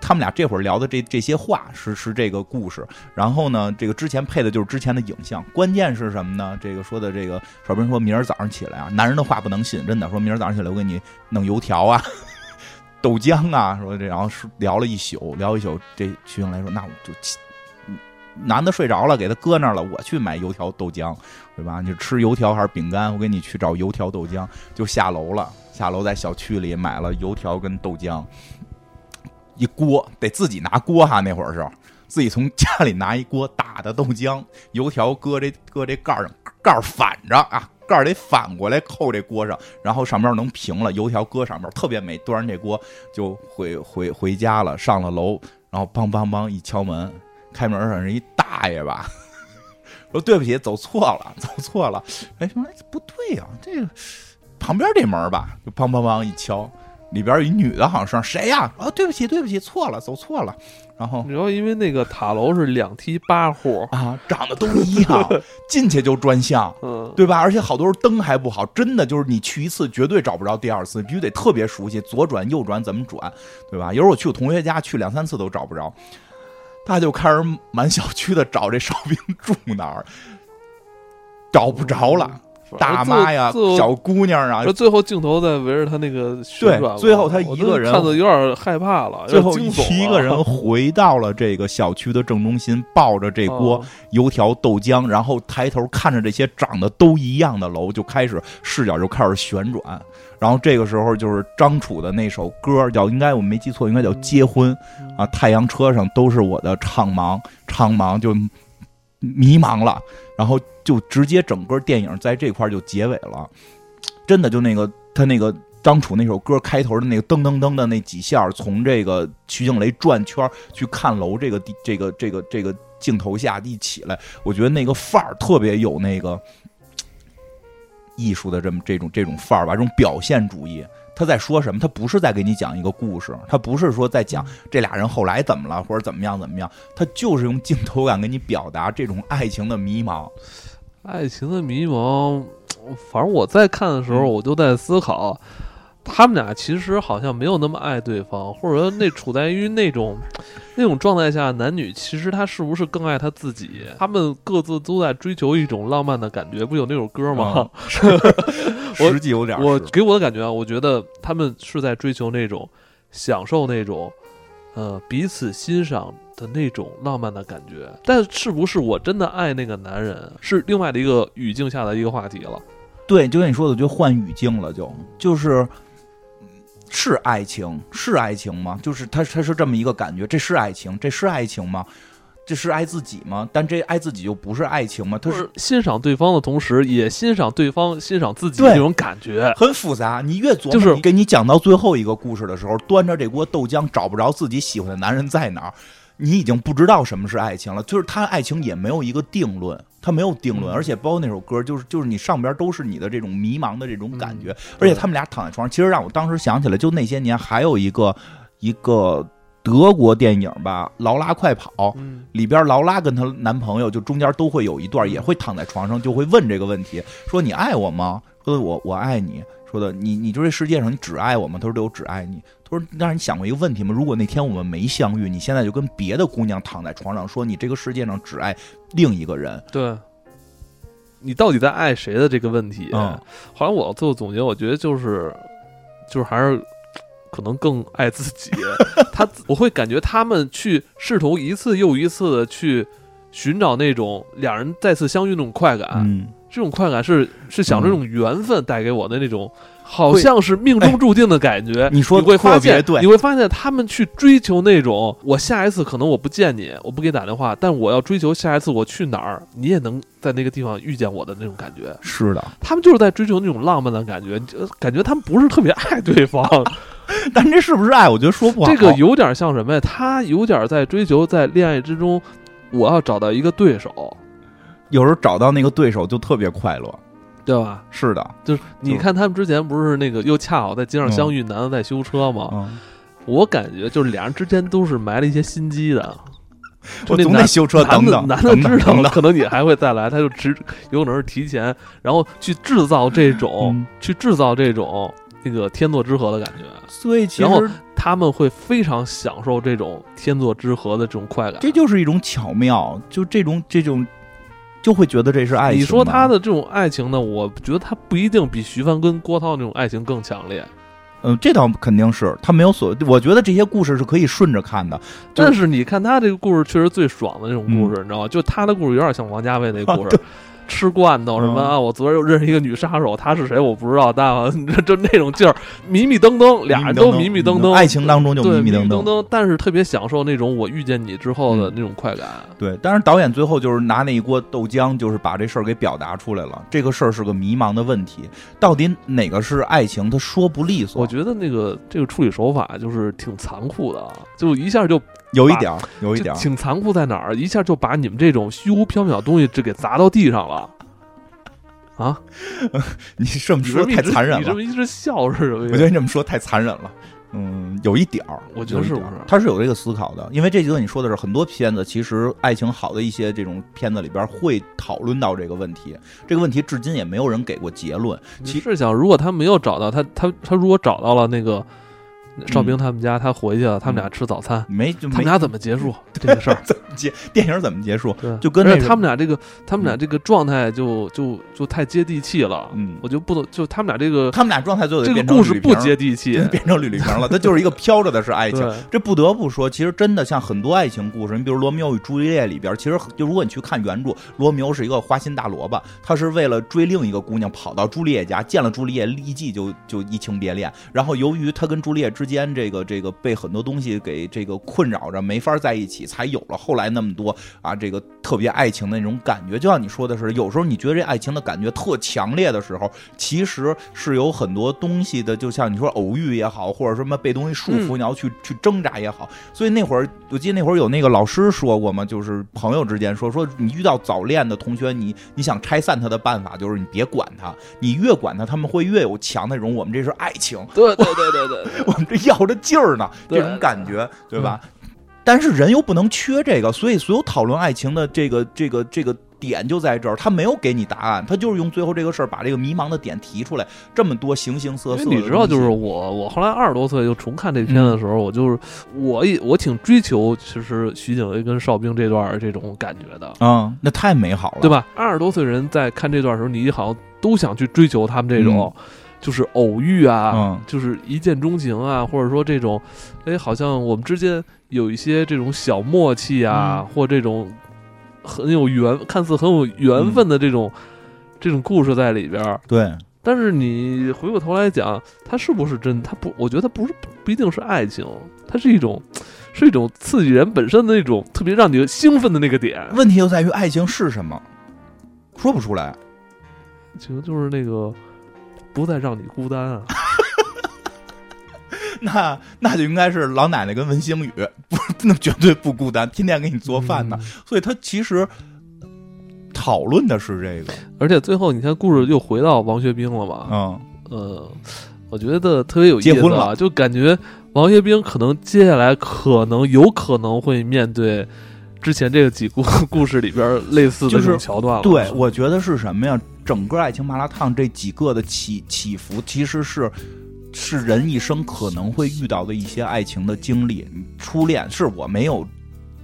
他们俩这会儿聊的这这些话是是这个故事，然后呢，这个之前配的就是之前的影像。关键是什么呢？这个说的这个少斌说，明儿早上起来啊，男人的话不能信，真的。说明儿早上起来我给你弄油条啊、豆浆啊，说这然后是聊了一宿，聊一宿。这徐英来说，那我就起男的睡着了，给他搁那儿了，我去买油条豆浆，对吧？你吃油条还是饼干？我给你去找油条豆浆，就下楼了。下楼在小区里买了油条跟豆浆。一锅得自己拿锅哈，那会儿是自己从家里拿一锅打的豆浆，油条搁这搁这盖上，盖反着啊，盖儿得反过来扣这锅上，然后上面能平了，油条搁上面特别美。端上这锅就回回回家了，上了楼，然后梆梆梆一敲门，开门上是一大爷吧，说对不起，走错了，走错了。哎，说哎不对呀、这个旁边这门吧，就梆梆梆一敲。里边有一女的，好像是谁呀？啊，对不起，对不起，错了，走错了。然后然后因为那个塔楼是两梯八户，啊，长得都一样，进去就专项，嗯，对吧？而且好多时候灯还不好，真的就是你去一次绝对找不着第二次，必须得特别熟悉，左转右转怎么转，对吧？有时候我去我同学家，去两三次都找不着，他就开始满小区的找这哨兵住哪儿，找不着了。大妈呀，小姑娘啊说，最后镜头在围着他那个旋转，最后他一个人看的有点害怕了，最后一个人 回到了这个小区的正中心，抱着这锅哦油条豆浆，然后抬头看着这些长得都一样的楼，就开始视角就开始旋转。然后这个时候就是张楚的那首歌，叫应该我没记错，应该叫《结婚》啊。太阳车上都是我的苍茫，苍茫就迷茫了，然后就直接整个电影在这块就结尾了。真的就那个他那个张楚那首歌开头的那个噔噔噔的那几下，从这个徐静蕾转圈去看楼这个地这个这个这个镜头下一起来，我觉得那个范儿特别有那个艺术的这么这种这种范儿吧，这种表现主义。他在说什么？他不是在给你讲一个故事，他不是说在讲这俩人后来怎么了，或者怎么样怎么样，他就是用镜头感给你表达这种爱情的迷茫。爱情的迷茫，反正我在看的时候，嗯我就在思考，他们俩其实好像没有那么爱对方，或者说那处在于那种那种状态下，男女其实他是不是更爱他自己？他们各自都在追求一种浪漫的感觉，不有那首歌吗？我实际有点儿我给我的感觉啊，我觉得他们是在追求那种享受那种呃彼此欣赏的那种浪漫的感觉，但是不是我真的爱那个男人，是另外的一个语境下的一个话题了。对，就跟你说的，就换语境了就，就是是爱情，是爱情吗？就是他他是这么一个感觉，这是爱情，这是爱情吗？这是爱自己吗？但这爱自己就不是爱情吗？他是是欣赏对方的同时，也欣赏对方欣赏自己的那种感觉。很复杂。你越琢磨，就是你给你讲到最后一个故事的时候，端着这锅豆浆找不着自己喜欢的男人在哪儿，你已经不知道什么是爱情了。就是他爱情也没有一个定论，他没有定论，嗯而且包括那首歌，就是就是你上边都是你的这种迷茫的这种感觉，嗯而且他们俩躺在床上，其实让我当时想起来，就那些年还有一个一个德国电影吧，《劳拉快跑》。嗯，里边劳拉跟她男朋友就中间都会有一段，也会躺在床上，就会问这个问题，说你爱我吗？说我我爱你。说的你你就这世界上你只爱我吗？他说对，我只爱你。他说但是你想过一个问题吗？如果那天我们没相遇，你现在就跟别的姑娘躺在床上，说你这个世界上只爱另一个人，对。你到底在爱谁的这个问题，嗯好像我最后总结，我觉得就是，就是还是可能更爱自己。他我会感觉他们去试图一次又一次的去寻找那种两人再次相遇那种快感，嗯，这种快感是是想嗯这种缘分带给我的那种，好像是命中注定的感觉。你说会发现，对你会发现他们去追求那种，我下一次可能我不见你，我不给你打电话，但我要追求下一次我去哪儿，你也能在那个地方遇见我的那种感觉。是的，他们就是在追求那种浪漫的感觉，就感觉他们不是特别爱对方。但这是不是爱？我觉得说不好。这个有点像什么呀？他有点在追求在恋爱之中，我要找到一个对手，有时候找到那个对手就特别快乐。对吧？是的，就是你看他们之前不是那个又恰好在街上相遇，男的在修车吗？嗯，我感觉就是俩人之间都是埋了一些心机的。就我总得修车等等，男的知道可能你还会再来，他就只有可能是提前，然后去制造这种，嗯去制造这种那个天作之合的感觉。所以其然后实他们会非常享受这种天作之合的这种快感。这就是一种巧妙，就这种这种，就会觉得这是爱情。你说他，的这种爱情呢？我觉得他不一定比徐帆跟郭涛那种爱情更强烈。嗯，这倒肯定是他没有所，我觉得这些故事是可以顺着看的。就是但是你看他这个故事，确实最爽的那种故嗯事，你知道吗？就他的故事有点像王家卫那故事，吃罐头什么嗯啊，我昨儿又认识一个女杀手，她是谁我不知道，但我 就那种劲儿，迷迷瞪瞪，俩人都迷迷瞪瞪，爱情当中就对迷瞪迷瞪。瞪，但是特别享受那种我遇见你之后的嗯那种快感。对，但是导演最后就是拿那一锅豆浆，就是把这事儿给表达出来了。这个事儿是个迷茫的问题，到底哪个是爱情？他说不利索。我觉得那个这个处理手法就是挺残酷的，啊，就一下就有一点儿，有一点儿。挺残酷在哪儿？一下就把你们这种虚无缥缈的东西这给砸到地上了。啊，你这么你说太残忍了你这么，一直笑是什么意思？我觉得你这么说太残忍了。嗯，有一点儿，我觉得是不是他是有这个思考的，因为这几个你说的是很多片子，其实爱情好的一些这种片子里边会讨论到这个问题，这个问题至今也没有人给过结论。你其实想，如果他没有找到他，他他如果找到了那个邵兵他们家，他回去了，他们俩吃早餐，没他们俩怎么结束 这个事儿？电影怎么结束？就跟那个他们俩这个，他们俩这个状态就就就太接地气了。嗯我就不能，就他们俩这个他们俩状态就得这个故事不接地气。变成吕丽萍了，它就是一个飘着的是爱情。这不得不说，其实真的像很多爱情故事，你比如《罗密欧与朱丽叶》里边，其实就如果你去看原著，罗密欧是一个花心大萝卜，他是为了追另一个姑娘跑到朱丽叶家，见了朱丽叶，立即就就移情别恋。然后由于他跟朱丽叶之间这个这个被很多东西给这个困扰着，没法在一起，才有了后来那么多啊这个特别爱情的那种感觉。就像你说的是，有时候你觉得这爱情的感觉特强烈的时候，其实是有很多东西的，就像你说偶遇也好，或者什么被东西束缚，嗯你要去去挣扎也好。所以那会儿，我记得那会儿有那个老师说过嘛，就是朋友之间说说，你遇到早恋的同学，你你想拆散他的办法就是你别管他，你越管他，他们会越有强的那种我们这是爱情，对对对对对对，我们这要着劲儿呢，这种感觉，对吧？但是人又不能缺这个，所以所有讨论爱情的这个这个这个点就在这儿，他没有给你答案，他就是用最后这个事儿把这个迷茫的点提出来，这么多形形色色你知道，就是我，我后来二十多岁又重看这片的时候，我就是我也我挺追求，其实徐景薇跟邵兵这段儿这种感觉的，啊、那太美好了，对？吧？二十多岁人在看这段时候，你好像都想去追求他们这种，就是偶遇啊，嗯就是一见钟情啊，或者说这种，哎，好像我们之间有一些这种小默契啊，嗯或这种很有缘，看似很有缘分的这种、这种故事在里边儿。对，但是你回过头来讲，它是不是真？它不，我觉得它不是不一定是爱情，它是一种是一种刺激人本身的那种特别让你兴奋的那个点。问题就在于爱情是什么，说不出来。其实就是那个不再让你孤单啊。那那就应该是老奶奶跟文星宇，不是那绝对不孤单，天天给你做饭呢。嗯所以他其实讨论的是这个，而且最后你看，故事又回到王学兵了吧？嗯呃，我觉得特别有意思、啊，结婚了就感觉王学兵可能接下来可能有可能会面对之前这个几故故事里边类似的这就是种桥段了。对，我觉得是什么呀？整个爱情麻辣烫这几个的起起伏，其实是是人一生可能会遇到的一些爱情的经历。初恋是我没有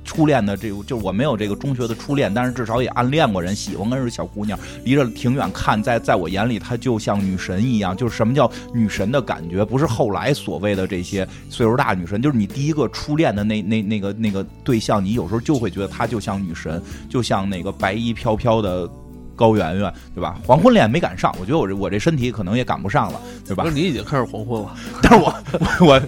初恋的这个，就我没有这个中学的初恋，但是至少也暗恋过人，喜欢过人小姑娘，离着挺远看，在在我眼里她就像女神一样。就是什么叫女神的感觉，不是后来所谓的这些岁数大女神，就是你第一个初恋的那那那个那个对象，你有时候就会觉得她就像女神，就像那个白衣飘飘的。高圆圆，对吧？黄昏恋没赶上，我觉得我这我这身体可能也赶不上了，对吧？你已经开始黄昏了，但是我 我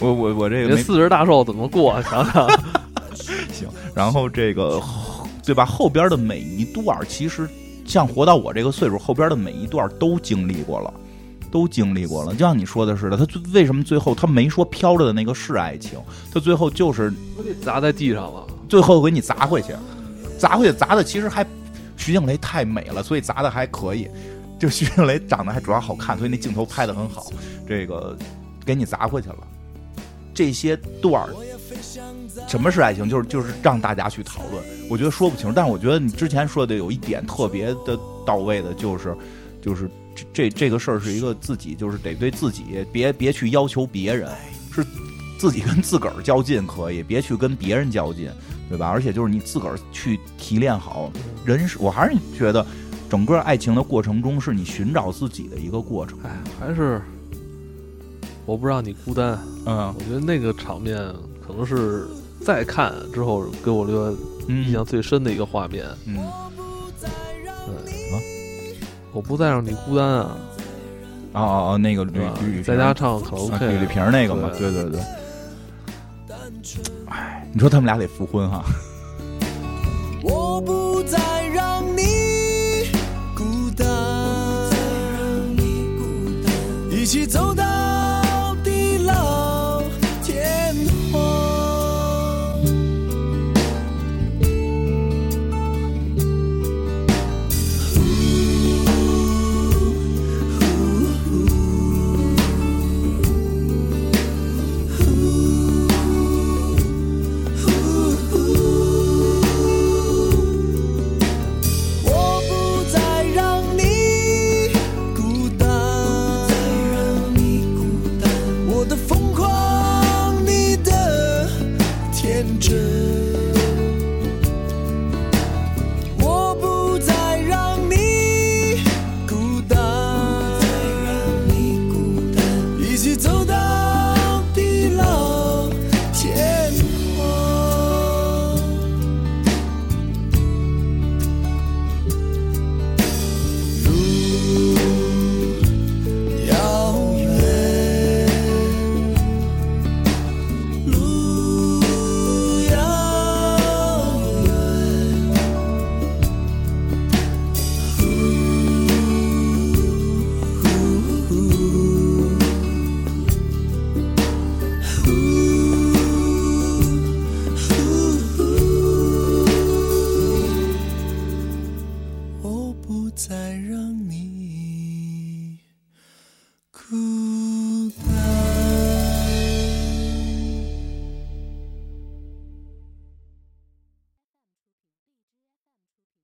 我我我我这个四十大寿怎么过啊？想想，行，然后这个对吧？后边的每一段其实像活到我这个岁数，后边的每一段都经历过了，都经历过了。就像你说的似的，他最为什么最后他没说飘着的那个是爱情，他最后就是砸在地上了。最后给你砸回去，砸回去砸的其实还徐静蕾太美了，所以砸的还可以。就徐静蕾长得还主要好看，所以那镜头拍的很好。这个给你砸回去了，这些段儿，什么是爱情？就是就是让大家去讨论。我觉得说不清，但我觉得你之前说的有一点特别的到位的，就是就是这这个事儿是一个自己，就是得对自己，别别去要求别人，是自己跟自个儿较劲可以，别去跟别人较劲，对吧？而且就是你自个儿去提炼好人是，我还是觉得整个爱情的过程中是你寻找自己的一个过程。哎，还是我不让你孤单。嗯我觉得那个场面可能是再看之后给我留下印象最深的一个画面。嗯啊我不再让你孤单啊，哦哦哦，那个吕吕吕？在家唱卡拉 OK，啊吕吕萍那个嘛，对对对。哎，你说他们俩得复婚哈？我不再让你孤单，一起走到